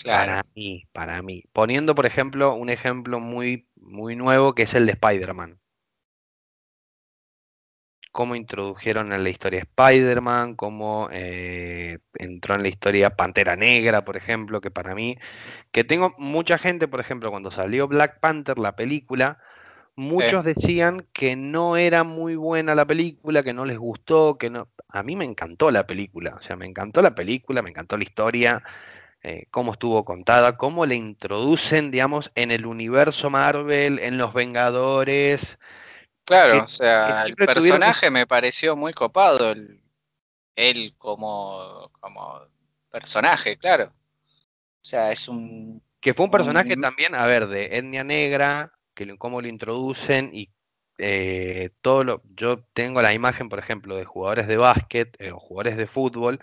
[SPEAKER 2] Claro,
[SPEAKER 1] Para mí, para mí. Poniendo, por ejemplo, un ejemplo muy, muy nuevo que es el de Spider-Man. Cómo introdujeron en la historia Spider-Man, cómo eh, entró en la historia Pantera Negra, por ejemplo, que para mí, que tengo mucha gente, por ejemplo, cuando salió Black Panther, la película, muchos decían que no era muy buena la película, que no les gustó, que no. A mí me encantó la película, o sea, me encantó la película, me encantó la historia, eh, cómo estuvo contada, cómo le introducen, digamos, en el universo Marvel, en los Vengadores, que,
[SPEAKER 2] claro, o sea, el personaje me pareció muy copado, el- él como, como personaje, claro. O sea, es un,
[SPEAKER 1] que fue un personaje
[SPEAKER 2] un
[SPEAKER 1] también, a ver, de etnia negra, que lo- cómo lo introducen y eh, todo lo, yo tengo la imagen, por ejemplo, de jugadores de básquet eh, o jugadores de fútbol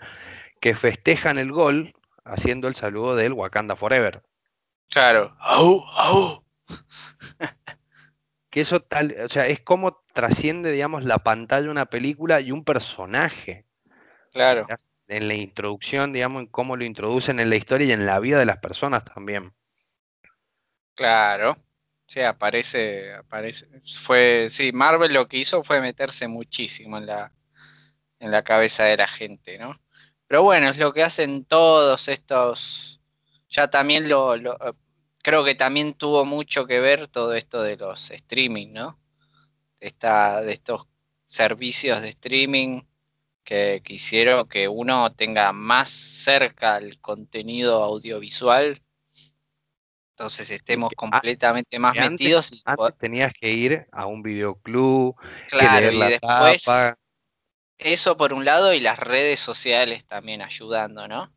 [SPEAKER 1] que festejan el gol haciendo el saludo del Wakanda Forever.
[SPEAKER 2] claro, au, au,
[SPEAKER 1] Que eso tal, o sea, es como trasciende, digamos, la pantalla una película y un personaje.
[SPEAKER 2] claro,
[SPEAKER 1] En la introducción, digamos, en cómo lo introducen en la historia y en la vida de las personas también.
[SPEAKER 2] claro. Sí, aparece, aparece. Fue, sí, Marvel lo que hizo fue meterse muchísimo en la, en la cabeza de la gente, ¿no? Pero bueno, es lo que hacen todos estos. Ya también lo, lo- creo que también tuvo mucho que ver todo esto de los streaming, ¿no? De esta, de estos servicios de streaming que, que hicieron que uno tenga más cerca el contenido audiovisual, entonces estemos
[SPEAKER 1] que, a-
[SPEAKER 2] completamente más
[SPEAKER 1] antes,
[SPEAKER 2] metidos y
[SPEAKER 1] antes tenías que ir a un videoclub, que
[SPEAKER 2] claro,
[SPEAKER 1] leer
[SPEAKER 2] y
[SPEAKER 1] la
[SPEAKER 2] después
[SPEAKER 1] tapa.
[SPEAKER 2] eso por un lado y las redes sociales también ayudando, ¿no?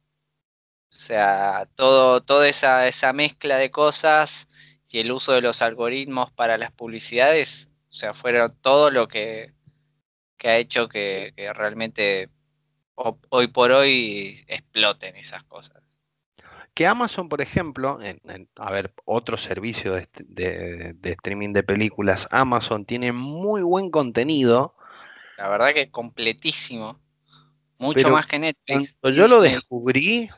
[SPEAKER 2] O sea, todo, toda esa, esa mezcla de cosas y el uso de los algoritmos para las publicidades, o sea, fueron todo lo que, que ha hecho que, que realmente ho- hoy por hoy exploten esas cosas.
[SPEAKER 1] Que Amazon, por ejemplo, en- en- a ver, otro servicio de, de- de streaming de películas, Amazon tiene muy buen contenido,
[SPEAKER 2] La verdad que completísimo, mucho más que Netflix.
[SPEAKER 1] yo lo descubrí,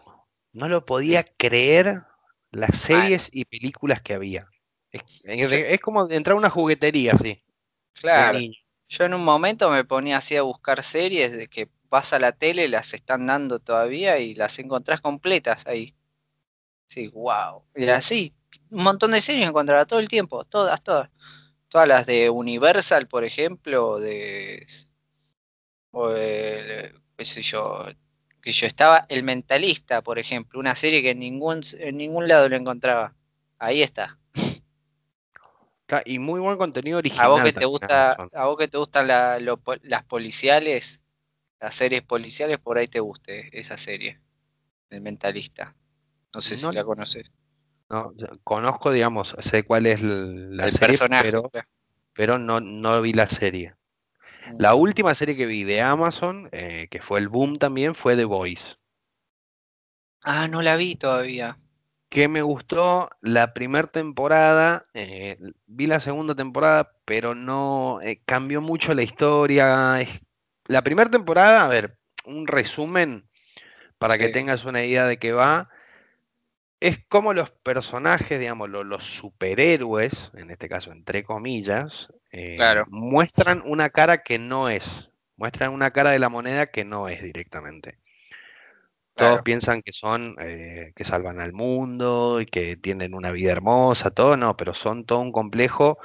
[SPEAKER 1] no lo podía creer las series y películas que había. Es, como entrar a una juguetería así,
[SPEAKER 2] claro, yo en un momento me ponía así a buscar series de que vas a la tele, las están dando todavía y las encontrás completas ahí. Sí, wow. Y así, un montón de series encontraba todo el tiempo, todas, todas. Todas las de Universal, por ejemplo, de, o de, qué sé yo, que yo estaba El Mentalista, por ejemplo, una serie que en ningún, en ningún lado la encontraba. Ahí está.
[SPEAKER 1] Y muy buen contenido
[SPEAKER 2] A vos que
[SPEAKER 1] original
[SPEAKER 2] te gusta, a vos que te gustan la- lo las policiales, las series policiales, por ahí te guste esa serie, El Mentalista. No sé si la conoces.
[SPEAKER 1] no, conozco, digamos, sé cuál es la
[SPEAKER 2] El
[SPEAKER 1] serie,
[SPEAKER 2] personaje,
[SPEAKER 1] pero,
[SPEAKER 2] claro.
[SPEAKER 1] pero no, no vi la serie. La última serie que vi de Amazon, eh, que fue el boom también, fue The Voice.
[SPEAKER 2] Ah, no la vi todavía.
[SPEAKER 1] Que me gustó la primera temporada, eh, vi la segunda temporada, pero no eh, cambió mucho la historia. La primera temporada, a ver, un resumen para que tengas una idea de qué va. Es como los personajes, digamos, lo- los, superhéroes, en este caso entre comillas, eh,
[SPEAKER 2] claro,
[SPEAKER 1] muestran una cara que no es, muestran una cara de la moneda que no es directamente. Todos
[SPEAKER 2] claro.
[SPEAKER 1] piensan que son, eh, que salvan al mundo y que tienen una vida hermosa, todo, no, pero son todo un complejo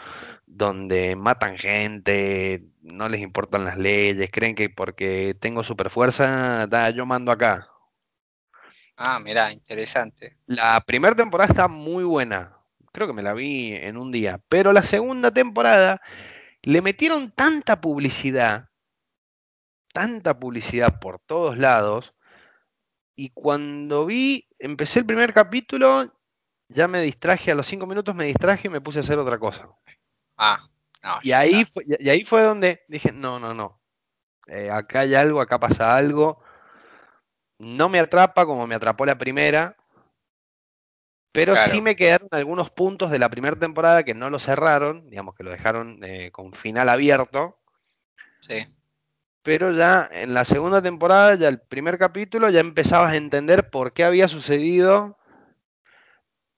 [SPEAKER 1] donde matan gente, no les importan las leyes, creen que porque tengo super fuerza, yo mando acá.
[SPEAKER 2] Ah, mirá, interesante.
[SPEAKER 1] La primera temporada está muy buena. Creo que me la vi en un día. Pero la segunda temporada le metieron tanta publicidad, tanta publicidad por todos lados. Y cuando vi, empecé el primer capítulo, ya me distraje, a los cinco minutos me distraje y me puse a hacer otra cosa.
[SPEAKER 2] Ah, no.
[SPEAKER 1] Y ahí, fue, y ahí fue donde dije, no, no, no. Eh, acá hay algo, acá pasa algo. No me atrapa como me atrapó la primera, pero
[SPEAKER 2] Claro.
[SPEAKER 1] sí me quedaron algunos puntos de la primera temporada que no lo cerraron, digamos que lo dejaron eh, con final abierto.
[SPEAKER 2] Sí.
[SPEAKER 1] Pero ya en la segunda temporada, ya el primer capítulo, ya empezabas a entender por qué había sucedido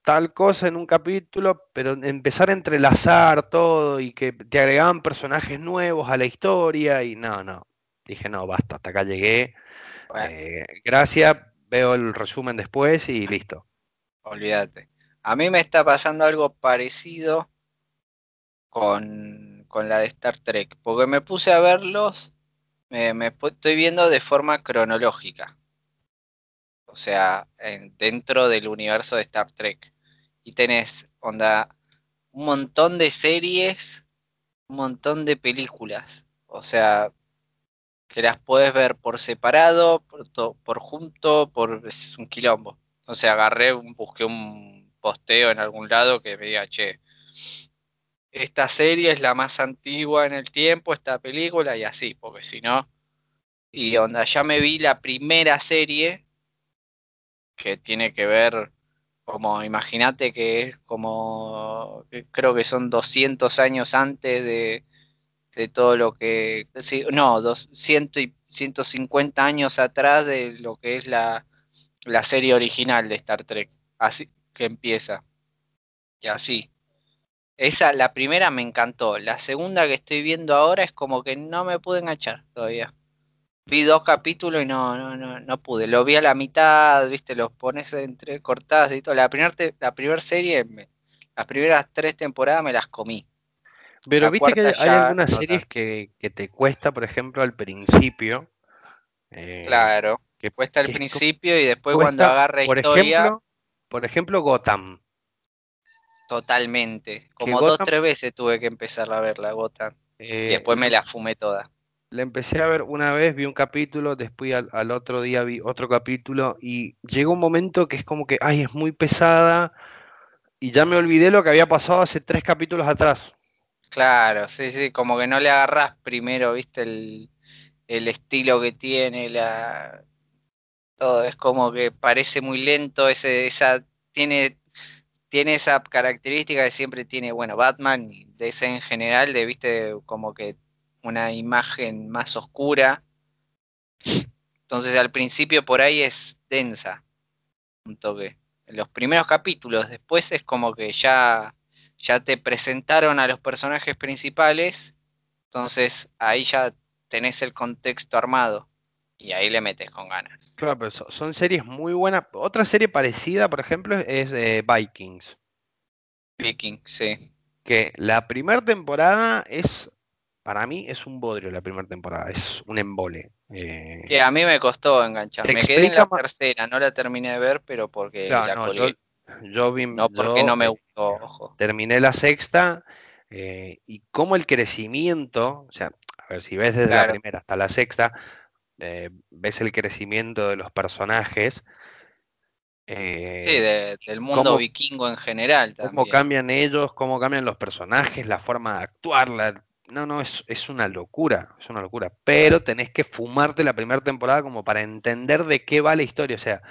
[SPEAKER 1] tal cosa en un capítulo, pero empezar a entrelazar todo y que te agregaban personajes nuevos a la historia y no, no. Dije, no, basta, hasta acá llegué.
[SPEAKER 2] Bueno,
[SPEAKER 1] Eh, gracias, veo el resumen después y listo.
[SPEAKER 2] Olvídate. A mí me está pasando algo parecido con, con la de Star Trek, porque me puse a verlos, me, estoy viendo de forma cronológica, o sea, en- dentro del universo de Star Trek. Y tenés, onda, un montón de series, un montón de películas, o sea, que las puedes ver por separado, por, to- por junto, por es un quilombo. Entonces agarré, un- busqué un posteo en algún lado que me diga, che, esta serie es la más antigua en el tiempo, esta película, y así, porque si no, y onda, ya me vi la primera serie que tiene que ver, como, imagínate que es como, creo que son 200 años antes de, de todo lo que, no, 200 y 150 años atrás de lo que es la, la serie original de Star Trek, así que empieza, y así. Esa, la primera me encantó. La segunda que estoy viendo ahora es como que no me pude enganchar todavía. Vi dos capítulos y no, no, no, no pude. Lo vi a la mitad, viste, los pones entre cortadas y todo. La primera la primer serie, me- las primeras tres temporadas me las comí.
[SPEAKER 1] Pero
[SPEAKER 2] La
[SPEAKER 1] viste que hay, algunas
[SPEAKER 2] no
[SPEAKER 1] series que, que te cuesta, por ejemplo, al principio. eh,
[SPEAKER 2] Claro,
[SPEAKER 1] que,
[SPEAKER 2] cuesta al principio y después cuando agarra
[SPEAKER 1] por
[SPEAKER 2] historia,
[SPEAKER 1] ejemplo, por ejemplo, Gotham.
[SPEAKER 2] totalmente. Como dos,
[SPEAKER 1] Gotham,
[SPEAKER 2] tres veces tuve que empezar a verla, Gotham. Y
[SPEAKER 1] eh,
[SPEAKER 2] después me
[SPEAKER 1] la,
[SPEAKER 2] la fumé toda.
[SPEAKER 1] la empecé a ver una vez, vi un capítulo, después al, al otro día vi otro capítulo y llegó un momento que es como que, ay, es muy pesada y ya me olvidé lo que había pasado hace tres capítulos atrás.
[SPEAKER 2] Claro, sí, sí, como que no le agarrás primero, viste, el, el estilo que tiene, la, todo, es como que parece muy lento, ese, esa, tiene, tiene esa característica que siempre tiene, bueno, Batman y DC en general, de, viste, como que una imagen más oscura, entonces al principio por ahí es densa, un toque. En los primeros capítulos, después es como que ya, ya te presentaron a los personajes principales, entonces ahí ya tenés el contexto armado y ahí le metes con ganas.
[SPEAKER 1] Claro, pero so- son series muy buenas. Otra serie parecida, por ejemplo, es eh, Vikings.
[SPEAKER 2] Viking, sí.
[SPEAKER 1] Que la primera temporada es, para mí, es un bodrio la primera temporada, es un embole. Eh,
[SPEAKER 2] Sí, a mí me costó enganchar. Me quedé en la
[SPEAKER 1] más.
[SPEAKER 2] tercera, no la terminé de ver, pero porque
[SPEAKER 1] Claro,
[SPEAKER 2] la
[SPEAKER 1] no, yo,
[SPEAKER 2] colgué.
[SPEAKER 1] yo vi,
[SPEAKER 2] No porque
[SPEAKER 1] yo
[SPEAKER 2] no me
[SPEAKER 1] eh,
[SPEAKER 2] gustó, ojo.
[SPEAKER 1] terminé la sexta eh, y cómo el crecimiento, o sea, a ver, si ves desde la primera hasta la sexta, eh, ves el crecimiento de los personajes,
[SPEAKER 2] Sí,
[SPEAKER 1] eh,
[SPEAKER 2] de- del mundo
[SPEAKER 1] cómo,
[SPEAKER 2] vikingo en general
[SPEAKER 1] cómo
[SPEAKER 2] también.
[SPEAKER 1] cambian ellos, cómo cambian los personajes, la forma de actuar, la- no, no, es, es una locura, es una locura, pero tenés que fumarte la primera temporada como para entender de qué va la historia, o sea,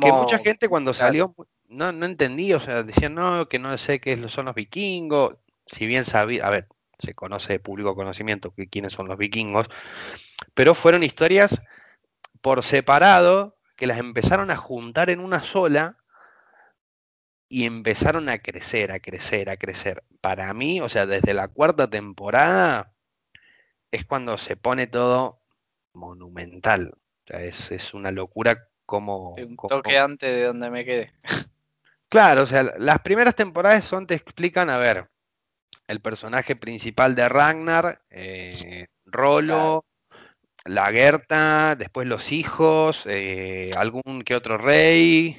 [SPEAKER 1] que mucha gente cuando salió no, no entendía, o sea, decían, no, que no sé qué son los vikingos, si bien sabía, a ver, se conoce de público conocimiento que quiénes son los vikingos, pero fueron historias por separado que las empezaron a juntar en una sola y empezaron a crecer, a crecer, a crecer. Para mí, o sea, desde la cuarta temporada es cuando se pone todo monumental. O sea, es, es una locura como,
[SPEAKER 2] un
[SPEAKER 1] como-
[SPEAKER 2] toque antes de donde me quedé.
[SPEAKER 1] Claro, o sea, las primeras temporadas son, te explican, a ver, el personaje principal de Ragnar, eh. Rolo, la Gerta, después los hijos, eh, algún que otro rey,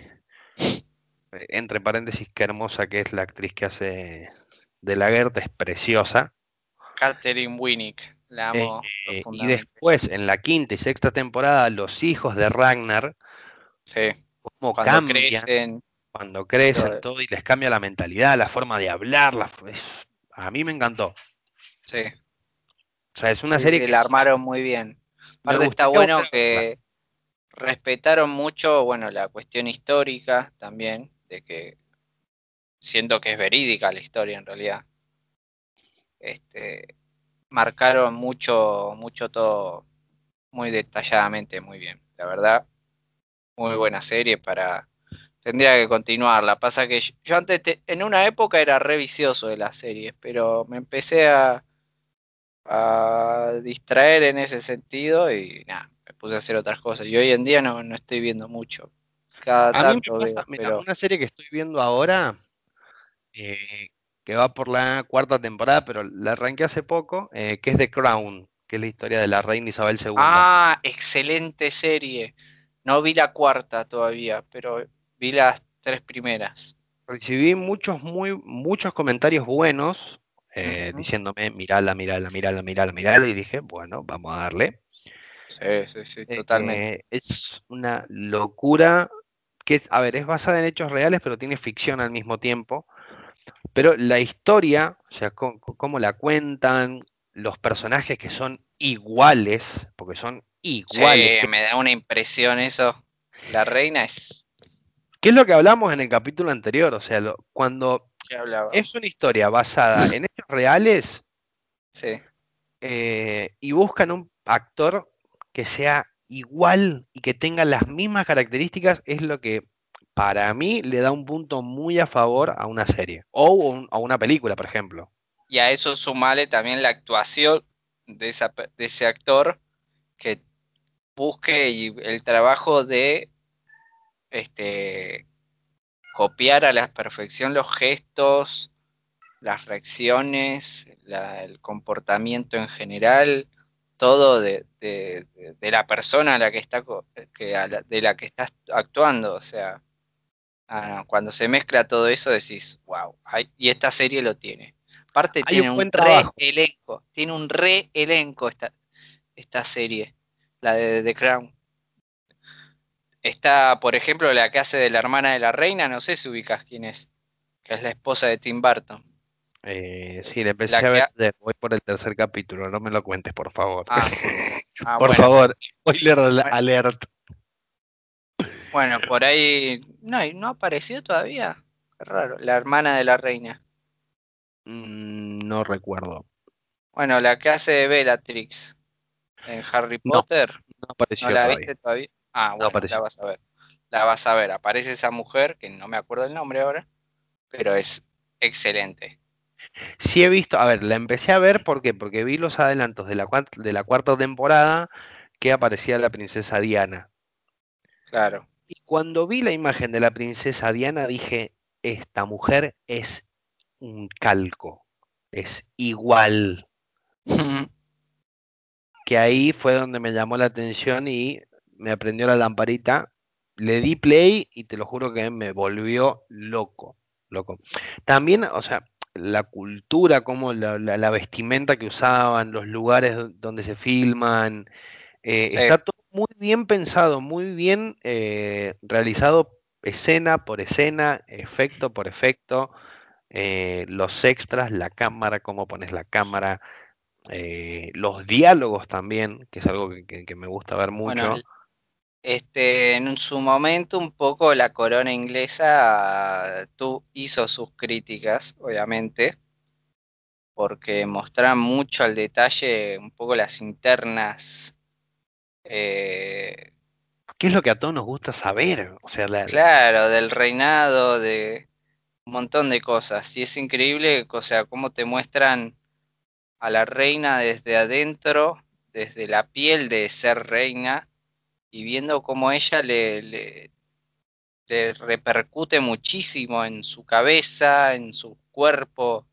[SPEAKER 1] eh, entre paréntesis, qué hermosa que es la actriz que hace de la Gerta, es preciosa.
[SPEAKER 2] Catherine Winnick, la
[SPEAKER 1] Eh,
[SPEAKER 2] amo
[SPEAKER 1] y
[SPEAKER 2] profundamente.
[SPEAKER 1] después, en la quinta y sexta temporada, los hijos de Ragnar,
[SPEAKER 2] Sí,
[SPEAKER 1] cómo
[SPEAKER 2] cuando
[SPEAKER 1] cambian,
[SPEAKER 2] crecen,
[SPEAKER 1] Cuando crecen todo y les cambia la mentalidad, la forma de hablar, la, a mí me encantó.
[SPEAKER 2] Sí.
[SPEAKER 1] O sea, es una serie que
[SPEAKER 2] la armaron muy bien. Aparte está bueno que respetaron mucho, bueno, la cuestión histórica también, de que siento que es verídica la historia en realidad. Este, marcaron mucho, mucho todo muy detalladamente, muy bien. La verdad, muy buena serie para... Tendría que continuarla. Pasa que yo, antes, en una época era revicioso de las series, pero me empecé a, a distraer en ese sentido y nada, me puse a hacer otras cosas. Y hoy en día no, no estoy viendo mucho. Cada tanto
[SPEAKER 1] veo, una serie que estoy viendo ahora, eh, que va por la cuarta temporada, pero la arranqué hace poco, eh, que es The Crown, que es la historia de la reina Isabel II.
[SPEAKER 2] Ah, excelente serie. No vi la cuarta todavía, pero vi las tres primeras.
[SPEAKER 1] Recibí muchos, muy, muchos comentarios buenos eh, diciéndome, mirala, mirala, mirala, mirala, mirala, y dije, bueno, vamos a darle.
[SPEAKER 2] Sí, sí, sí, eh, totalmente.
[SPEAKER 1] es una locura que, a ver, es basada en hechos reales, pero tiene ficción al mismo tiempo. Pero la historia, o sea, cómo, la cuentan, los personajes que son iguales, porque son iguales.
[SPEAKER 2] Sí, me da una impresión eso. La reina es.
[SPEAKER 1] ¿Qué es lo que hablamos en el capítulo anterior? O sea, cuando es una historia basada en hechos reales
[SPEAKER 2] sí.
[SPEAKER 1] Eh, y buscan un actor que sea igual y que tenga las mismas características, es lo que para mí le da un punto muy a favor a una serie o a una película, por ejemplo.
[SPEAKER 2] Y a eso sumale también la actuación de, esa, de ese actor que busque el trabajo de este copiar a la perfección los gestos, las reacciones, el comportamiento en general, todo de, la persona a la que está que de la que estás actuando, o sea, ah, cuando se mezcla todo eso decís, wow, y esta serie lo tiene. Aparte tiene un, re elenco, tiene un re elenco esta, esta serie, la de The Crown. Está, por ejemplo, la que hace de la hermana de la reina, no sé si ubicas quién es, que es la esposa de Tim Burton.
[SPEAKER 1] Eh, sí, le empecé a ver, voy por el tercer capítulo, no me lo cuentes, por favor.
[SPEAKER 2] Ah,
[SPEAKER 1] ah, por favor, spoiler alert.
[SPEAKER 2] Bueno, por ahí no, no apareció todavía. Qué raro, la hermana de la reina.
[SPEAKER 1] Mm, no recuerdo.
[SPEAKER 2] Bueno, la que hace de Bellatrix en Harry Potter.
[SPEAKER 1] No, apareció
[SPEAKER 2] la viste todavía? Ah, bueno, la vas a ver. La vas a ver. Aparece esa mujer, que no me acuerdo el nombre ahora, pero es excelente.
[SPEAKER 1] Sí he visto, a ver, la empecé a ver ¿por porque vi los adelantos de la, de la cuarta temporada que aparecía la princesa Diana.
[SPEAKER 2] Claro.
[SPEAKER 1] Y cuando vi la imagen de la princesa Diana dije, esta mujer es un calco, es igual. que ahí fue donde me llamó la atención y me aprendió la lamparita, le di play y te lo juro que me volvió loco, loco. También, o sea, la cultura, como la, vestimenta que usaban, los lugares donde se filman, eh, está todo muy bien pensado, muy bien eh, realizado escena por escena, efecto por efecto, eh, los extras, la cámara, cómo pones la cámara, los diálogos también, que es algo que, me gusta ver mucho.
[SPEAKER 2] Este, en su momento un poco la corona inglesa tú, hizo sus críticas, obviamente, porque mostraban mucho al detalle un poco las internas. Eh,
[SPEAKER 1] ¿Qué es lo que a todos nos gusta saber? O sea,
[SPEAKER 2] Claro, del reinado, de un montón de cosas. Y es increíble, o sea, cómo te muestran a la reina desde adentro, desde la piel de ser reina y viendo cómo ella le, le, repercute muchísimo en su cabeza, en su cuerpo,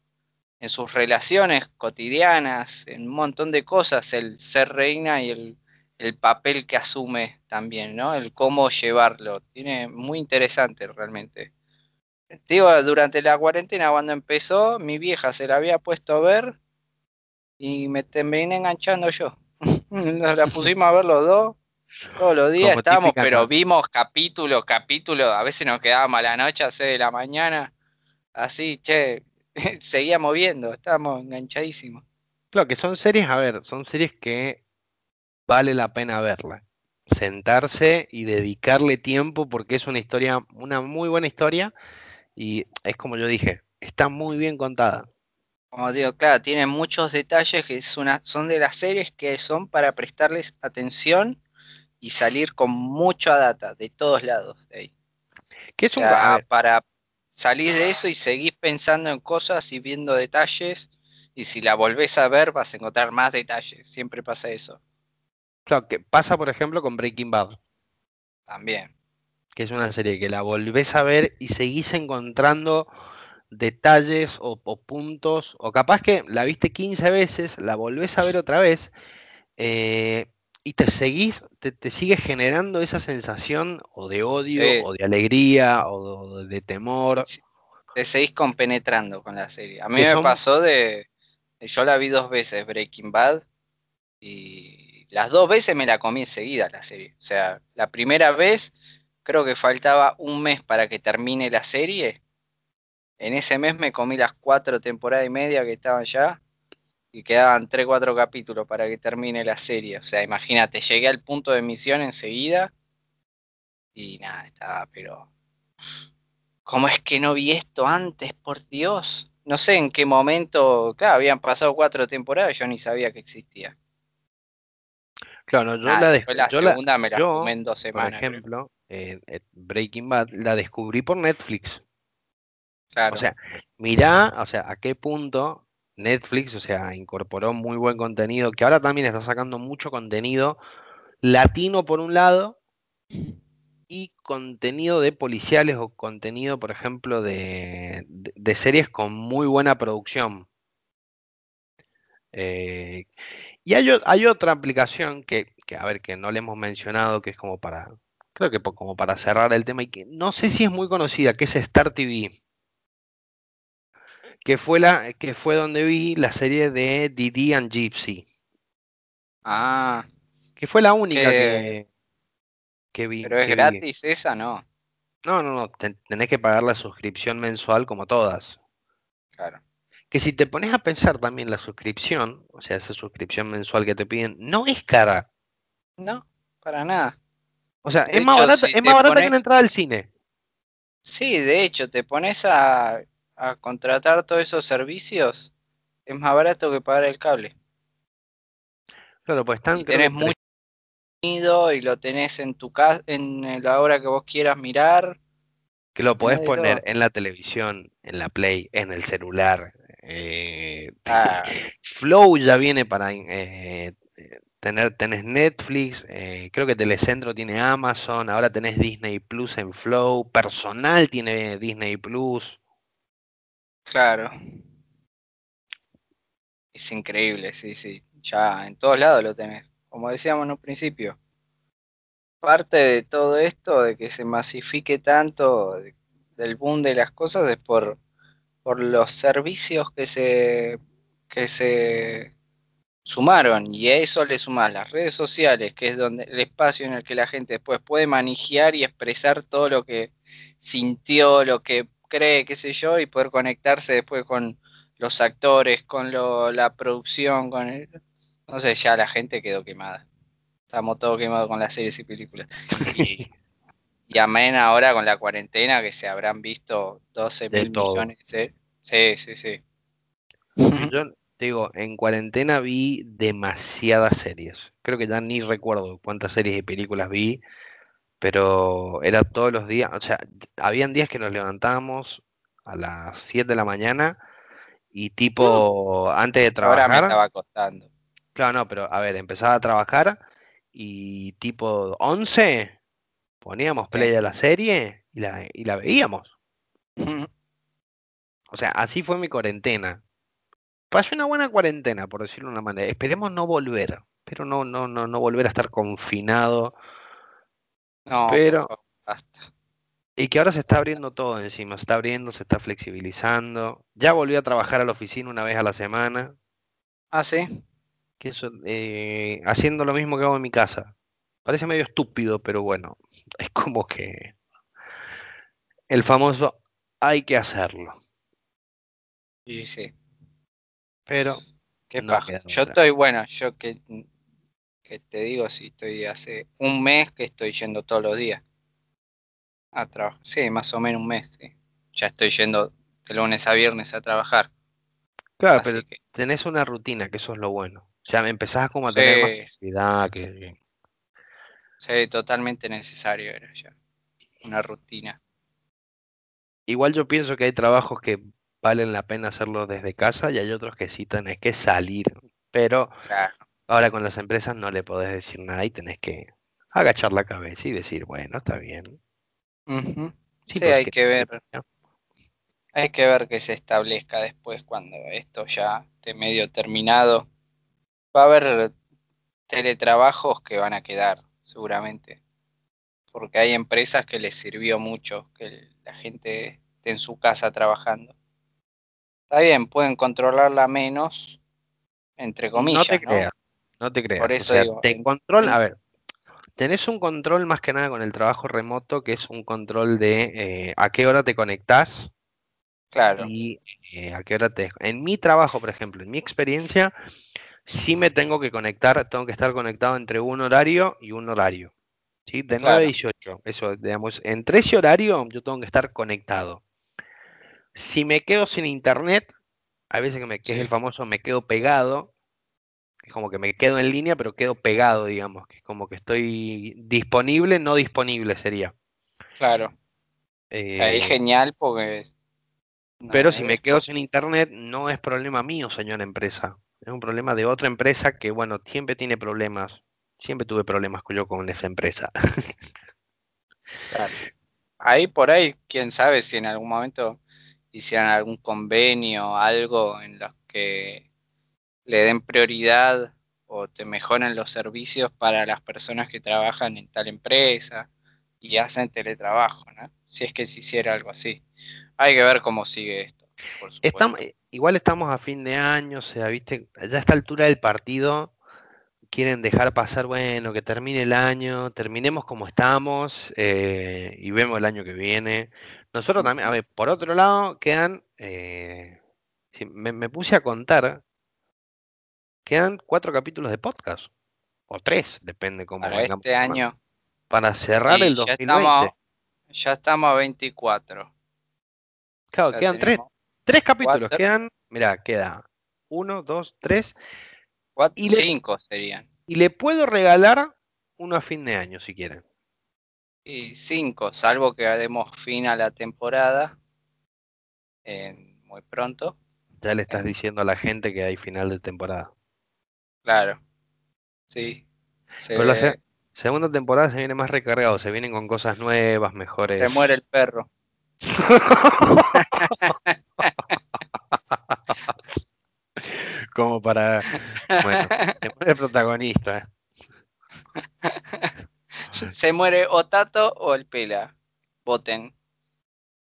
[SPEAKER 2] en sus relaciones cotidianas, en un montón de cosas, el ser reina y el, el papel que asume también, ¿no? El cómo llevarlo. Tiene muy interesante realmente. Digo, durante la cuarentena cuando empezó, mi vieja se la había puesto a ver y me terminé enganchando yo. Nos la pusimos a ver los dos Todos los días
[SPEAKER 1] Como
[SPEAKER 2] estábamos,
[SPEAKER 1] típica
[SPEAKER 2] pero
[SPEAKER 1] no-
[SPEAKER 2] vimos capítulo, capítulo, a veces nos quedábamos a la noche a 6 de la mañana, así, che, seguíamos viendo, estábamos enganchadísimos.
[SPEAKER 1] Claro, que son series, a ver, son series que vale la pena verla. Sentarse y dedicarle tiempo porque es una historia, una muy buena historia y es como yo dije, está muy bien contada.
[SPEAKER 2] Como digo, claro, tienen muchos detalles que es una, son de las series que son para prestarles atención y salir con mucha data de todos lados de ahí.
[SPEAKER 1] Que
[SPEAKER 2] O
[SPEAKER 1] es un,
[SPEAKER 2] sea,
[SPEAKER 1] ver,
[SPEAKER 2] para salir de eso y seguir pensando en cosas y viendo detalles, y si la volvés a ver vas a encontrar más detalles, siempre pasa eso,
[SPEAKER 1] claro, que pasa por ejemplo con Breaking Bad,
[SPEAKER 2] también.
[SPEAKER 1] que es una serie que la volvés a ver y seguís encontrando detalles o, o puntos, o capaz que la viste 15 veces, la volvés a ver otra vez eh, y te seguís, te, te sigue generando esa sensación o de odio,
[SPEAKER 2] Sí,
[SPEAKER 1] o de alegría, o de, de temor,
[SPEAKER 2] sí, te seguís compenetrando con la serie. A mí me
[SPEAKER 1] son,
[SPEAKER 2] pasó de, de- yo la vi dos veces, Breaking Bad, y las dos veces me la comí enseguida la serie. O sea, la primera vez creo que faltaba un mes para que termine la serie. En ese mes me comí las cuatro temporadas y media que estaban ya y quedaban tres, cuatro capítulos para que termine la serie. O sea, imagínate, llegué al punto de emisión enseguida y nada, estaba, pero ¿cómo es que no vi esto antes, por Dios? No sé en qué momento, claro, habían pasado cuatro temporadas y yo ni sabía que existía.
[SPEAKER 1] claro, no, yo la,
[SPEAKER 2] después
[SPEAKER 1] des-
[SPEAKER 2] la
[SPEAKER 1] yo la,
[SPEAKER 2] segunda me la
[SPEAKER 1] yo,
[SPEAKER 2] fumé en dos
[SPEAKER 1] por
[SPEAKER 2] semanas, creo.
[SPEAKER 1] ejemplo, eh, Breaking Bad la descubrí por Netflix. O
[SPEAKER 2] Claro,
[SPEAKER 1] sea, mirá, o sea, a qué punto Netflix, o sea, incorporó muy buen contenido, que ahora también está sacando mucho contenido latino por un lado y contenido de policiales o contenido, por ejemplo, de, series con muy buena producción. Eh, y hay, hay otra aplicación que, que, a ver, que no le hemos mencionado, que es como para, creo que como para cerrar el tema y que no sé si es muy conocida, que es Star TV. Que fue la que fue donde vi la serie de Didi and Gypsy,
[SPEAKER 2] ah,
[SPEAKER 1] que fue la única
[SPEAKER 2] que,
[SPEAKER 1] que, que vi,
[SPEAKER 2] pero es
[SPEAKER 1] que vi.
[SPEAKER 2] gratis esa, ¿no?
[SPEAKER 1] No, no, no, ten- tenés que pagar la suscripción mensual como todas.
[SPEAKER 2] Claro,
[SPEAKER 1] Que si te pones a pensar también la suscripción, o sea, esa suscripción mensual que te piden, no es cara.
[SPEAKER 2] no, para nada.
[SPEAKER 1] O sea,
[SPEAKER 2] De
[SPEAKER 1] es más barata,
[SPEAKER 2] si
[SPEAKER 1] es más barata que una entrada al cine.
[SPEAKER 2] sí, de hecho, te pones a, a contratar todos esos servicios, es más barato que pagar el cable.
[SPEAKER 1] Claro, pues están
[SPEAKER 2] tenés mucho contenido y lo tenés en tu casa, en la hora que vos quieras mirar,
[SPEAKER 1] que lo podés poner
[SPEAKER 2] todo.
[SPEAKER 1] en la televisión, en la Play, en el celular. eh,
[SPEAKER 2] Ah,
[SPEAKER 1] Flow ya viene para eh, tener, tenés Netflix, eh, creo que Telecentro tiene Amazon, ahora tenés Disney Plus en Flow, Personal tiene Disney Plus.
[SPEAKER 2] Claro, es increíble, sí, sí. Ya en todos lados lo tenés. Como decíamos en un principio. parte de todo esto, de que se masifique tanto, de- del boom de las cosas, es por, por los servicios que se, que se sumaron. Y a eso le sumas las redes sociales, que es donde el espacio en el que la gente después puede manejar y expresar todo lo que sintió, lo que cree, qué sé yo, y poder conectarse después con los actores, con lo, la producción, con el, no sé, ya la gente quedó quemada. Estamos todos quemados con las series y películas. Y, y amén ahora con la cuarentena que se habrán visto 12
[SPEAKER 1] De
[SPEAKER 2] mil
[SPEAKER 1] todo.
[SPEAKER 2] millones de series. Sí, sí, sí.
[SPEAKER 1] Yo te digo, en cuarentena vi demasiadas series. Creo que ya ni recuerdo cuántas series y películas vi, pero era todos los días. O sea, habían días que nos levantábamos a las 7 de la mañana y tipo antes de
[SPEAKER 2] Ahora me
[SPEAKER 1] trabajar,
[SPEAKER 2] estaba costando.
[SPEAKER 1] claro, no, pero a ver, empezaba a trabajar y tipo 11 poníamos play a la serie y la, y la veíamos. O sea, así fue mi cuarentena. Pasé una buena cuarentena, por decirlo de una manera. Esperemos no volver, pero no, no, no, no volver a estar confinado,
[SPEAKER 2] No,
[SPEAKER 1] pero
[SPEAKER 2] basta.
[SPEAKER 1] y que ahora se está abriendo todo encima, se está abriendo, se está flexibilizando. Ya volví a trabajar a la oficina una vez a la semana,
[SPEAKER 2] Ah, sí.
[SPEAKER 1] que eso, eh, haciendo lo mismo que hago en mi casa. Parece medio estúpido, pero bueno, es como que el famoso hay que hacerlo.
[SPEAKER 2] Y sí,
[SPEAKER 1] Pero
[SPEAKER 2] qué
[SPEAKER 1] no
[SPEAKER 2] paja. Yo estoy, bueno, yo que, que te digo, sí, estoy hace un mes que estoy yendo todos los días a trabajar. Sí, más o menos un mes, sí. Ya estoy yendo de lunes a viernes a trabajar.
[SPEAKER 1] Claro, pero
[SPEAKER 2] que,
[SPEAKER 1] tenés una rutina, que eso es lo bueno. Ya empezás como a
[SPEAKER 2] sí,
[SPEAKER 1] tener más actividad, que, que-
[SPEAKER 2] sí, totalmente necesario era ya. Una rutina.
[SPEAKER 1] Igual yo pienso que hay trabajos que valen la pena hacerlo desde casa y hay otros que sí tenés que salir. Pero
[SPEAKER 2] Claro.
[SPEAKER 1] Ahora con las empresas no le podés decir nada y tenés que agachar la cabeza y decir, bueno, está bien. Sí,
[SPEAKER 2] Sí,
[SPEAKER 1] pues
[SPEAKER 2] hay
[SPEAKER 1] que
[SPEAKER 2] que ver, hay que ver que se establezca después cuando esto ya esté medio terminado. Va a haber teletrabajos que van a quedar, seguramente, porque hay empresas que les sirvió mucho que la gente esté en su casa trabajando. Está bien, pueden controlarla menos, entre
[SPEAKER 1] no te
[SPEAKER 2] comillas, ¿no?
[SPEAKER 1] creas, no te
[SPEAKER 2] Por
[SPEAKER 1] creas. O
[SPEAKER 2] eso
[SPEAKER 1] sea,
[SPEAKER 2] digo,
[SPEAKER 1] te controla,
[SPEAKER 2] en-
[SPEAKER 1] a ver, tenés un control más que nada con el trabajo remoto, que es un control de eh, a qué hora te conectás
[SPEAKER 2] claro,
[SPEAKER 1] y eh, a qué hora te... En mi trabajo, por ejemplo, en mi experiencia, sí me tengo que conectar, tengo que estar conectado entre un horario y un horario. ¿sí? De 9 a
[SPEAKER 2] claro,
[SPEAKER 1] 18. Eso, digamos, entre ese horario yo tengo que estar conectado. Si me quedo sin internet, a veces que, me, que es el famoso me quedo pegado, es como que me quedo en línea, pero quedo pegado, digamos, que es como que estoy disponible, no disponible sería.
[SPEAKER 2] claro. Ahí
[SPEAKER 1] Eh,
[SPEAKER 2] genial porque
[SPEAKER 1] pero
[SPEAKER 2] no,
[SPEAKER 1] si me quedo sin internet, no es problema mío, señora empresa. Es un problema de otra empresa que, bueno, siempre tiene problemas. Siempre tuve problemas yo con esa empresa.
[SPEAKER 2] Claro. Ahí por ahí, quién sabe si en algún momento hicieran algún convenio, algo en los que le den prioridad o te mejoren los servicios para las personas que trabajan en tal empresa y hacen teletrabajo, ¿no? Si es que se hiciera algo así. Hay que ver cómo sigue esto,
[SPEAKER 1] eh, igual estamos a fin de año, o sea, viste, ya a esta altura del partido quieren dejar pasar, bueno, que termine el año, terminemos como estamos eh, y vemos el año que viene. Nosotros también, a ver, por otro lado, quedan, eh, me puse a contar, quedan cuatro capítulos de podcast, o tres, depende cómo
[SPEAKER 2] Para
[SPEAKER 1] vengamos
[SPEAKER 2] este año,
[SPEAKER 1] para cerrar el
[SPEAKER 2] ya estamos,
[SPEAKER 1] 2020.
[SPEAKER 2] ya estamos a 24.
[SPEAKER 1] Claro,
[SPEAKER 2] Ya
[SPEAKER 1] quedan tres, tres capítulos,
[SPEAKER 2] cuatro,
[SPEAKER 1] quedan, mirá, queda uno, dos, tres,
[SPEAKER 2] cuatro,
[SPEAKER 1] y le,
[SPEAKER 2] cinco serían.
[SPEAKER 1] y le puedo regalar uno a fin de año si quieren.
[SPEAKER 2] Y cinco, salvo que demos fin a la temporada en- muy pronto.
[SPEAKER 1] Ya le estás
[SPEAKER 2] En-
[SPEAKER 1] diciendo a la gente que hay final de temporada.
[SPEAKER 2] Claro, sí.
[SPEAKER 1] Pero la segunda temporada se viene más recargado, se vienen con cosas nuevas,
[SPEAKER 2] se muere
[SPEAKER 1] mejores.
[SPEAKER 2] el perro.
[SPEAKER 1] Como para, bueno, se muere el protagonista.
[SPEAKER 2] se muere o Tato o el Pela. Voten.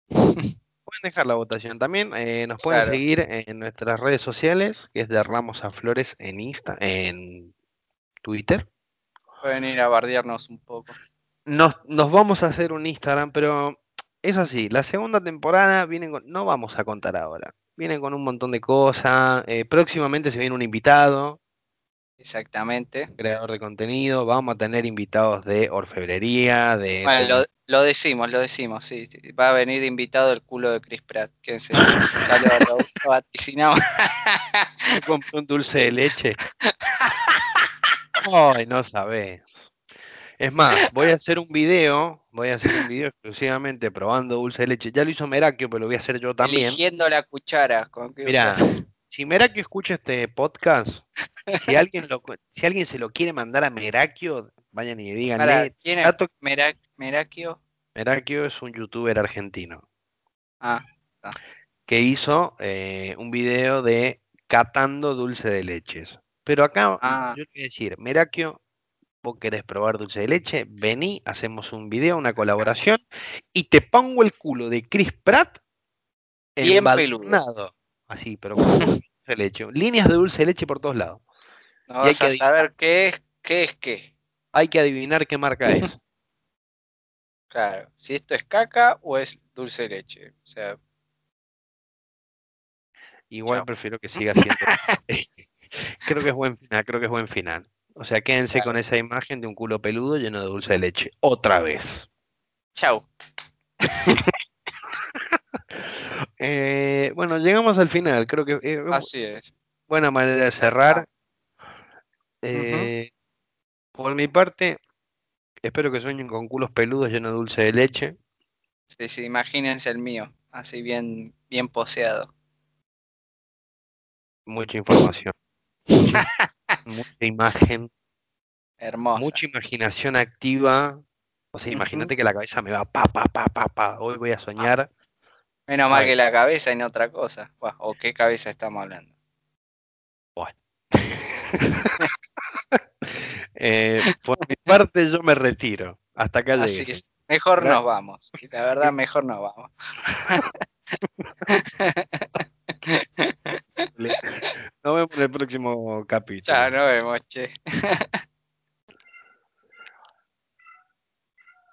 [SPEAKER 1] Pueden dejar la votación también. eh, nos pueden
[SPEAKER 2] Claro,
[SPEAKER 1] seguir en nuestras redes sociales, que es de Ramos a Flores en Insta, en Twitter.
[SPEAKER 2] pueden ir a bardearnos un poco.
[SPEAKER 1] Nos, nos vamos a hacer un Instagram, pero es así, la segunda temporada viene con, no vamos a contar ahora. Vienen con un montón de cosas. eh, próximamente se viene un invitado,
[SPEAKER 2] Exactamente.
[SPEAKER 1] creador de contenido. Vamos a tener invitados de orfebrería, de
[SPEAKER 2] Bueno, lo, lo decimos, lo decimos, sí. Va a venir invitado el culo de Chris Pratt. Quédense. Ya lo, vaticinamos.
[SPEAKER 1] Yo compré un dulce de leche. Ay, no sabés. Es más, voy a hacer un video, voy a hacer un video exclusivamente probando dulce de leche. Ya lo hizo Merakio, pero lo voy a hacer yo también.
[SPEAKER 2] Eligiendo la cuchara. Con qué
[SPEAKER 1] Mira,
[SPEAKER 2] usar.
[SPEAKER 1] Si Merakio escucha este podcast, si alguien lo, si alguien se lo quiere mandar a Merakio, vayan y
[SPEAKER 2] Para,
[SPEAKER 1] díganle,
[SPEAKER 2] ¿quién es Merakio?
[SPEAKER 1] Merakio es un youtuber argentino
[SPEAKER 2] Ah,
[SPEAKER 1] que hizo eh, un video de catando dulce de leches. Pero acá
[SPEAKER 2] Ah,
[SPEAKER 1] yo a decir, Merakio, vos querés probar dulce de leche, vení, hacemos un video, una colaboración, y te pongo el culo de Chris Pratt
[SPEAKER 2] bien peludo.
[SPEAKER 1] Así, pero con dulce de leche. Líneas de dulce de leche por todos lados.
[SPEAKER 2] No
[SPEAKER 1] Y hay que
[SPEAKER 2] saber qué es, qué es qué.
[SPEAKER 1] hay que adivinar qué marca es.
[SPEAKER 2] Claro, si esto es caca o es dulce de leche. O sea,
[SPEAKER 1] Igual
[SPEAKER 2] Chao.
[SPEAKER 1] prefiero que siga siendo. creo que es buen final, creo que es buen final. O sea, quédense
[SPEAKER 2] Claro.
[SPEAKER 1] con esa imagen de un culo peludo lleno de dulce de leche. Otra vez.
[SPEAKER 2] chau.
[SPEAKER 1] Eh, bueno, llegamos al final. Creo que eh,
[SPEAKER 2] Así es.
[SPEAKER 1] buena manera de cerrar. Eh, Por mi parte, espero que sueñen con culos peludos llenos de dulce de leche.
[SPEAKER 2] Sí, sí, imagínense el mío, así bien, bien poseado.
[SPEAKER 1] Mucha información. Mucha, mucha imagen. Mucha imaginación activa. O sea, imagínate que la cabeza me va pa, pa, pa, pa, pa. Hoy voy a soñar.
[SPEAKER 2] Menos mal que la cabeza y no otra cosa. ¿O qué cabeza estamos hablando?
[SPEAKER 1] Eh, por mi parte, yo me retiro. Hasta acá
[SPEAKER 2] Así
[SPEAKER 1] llegué.
[SPEAKER 2] es. Mejor nos vamos. La verdad, mejor nos vamos.
[SPEAKER 1] Nos vemos en el próximo capítulo.
[SPEAKER 2] Ya, nos vemos, che.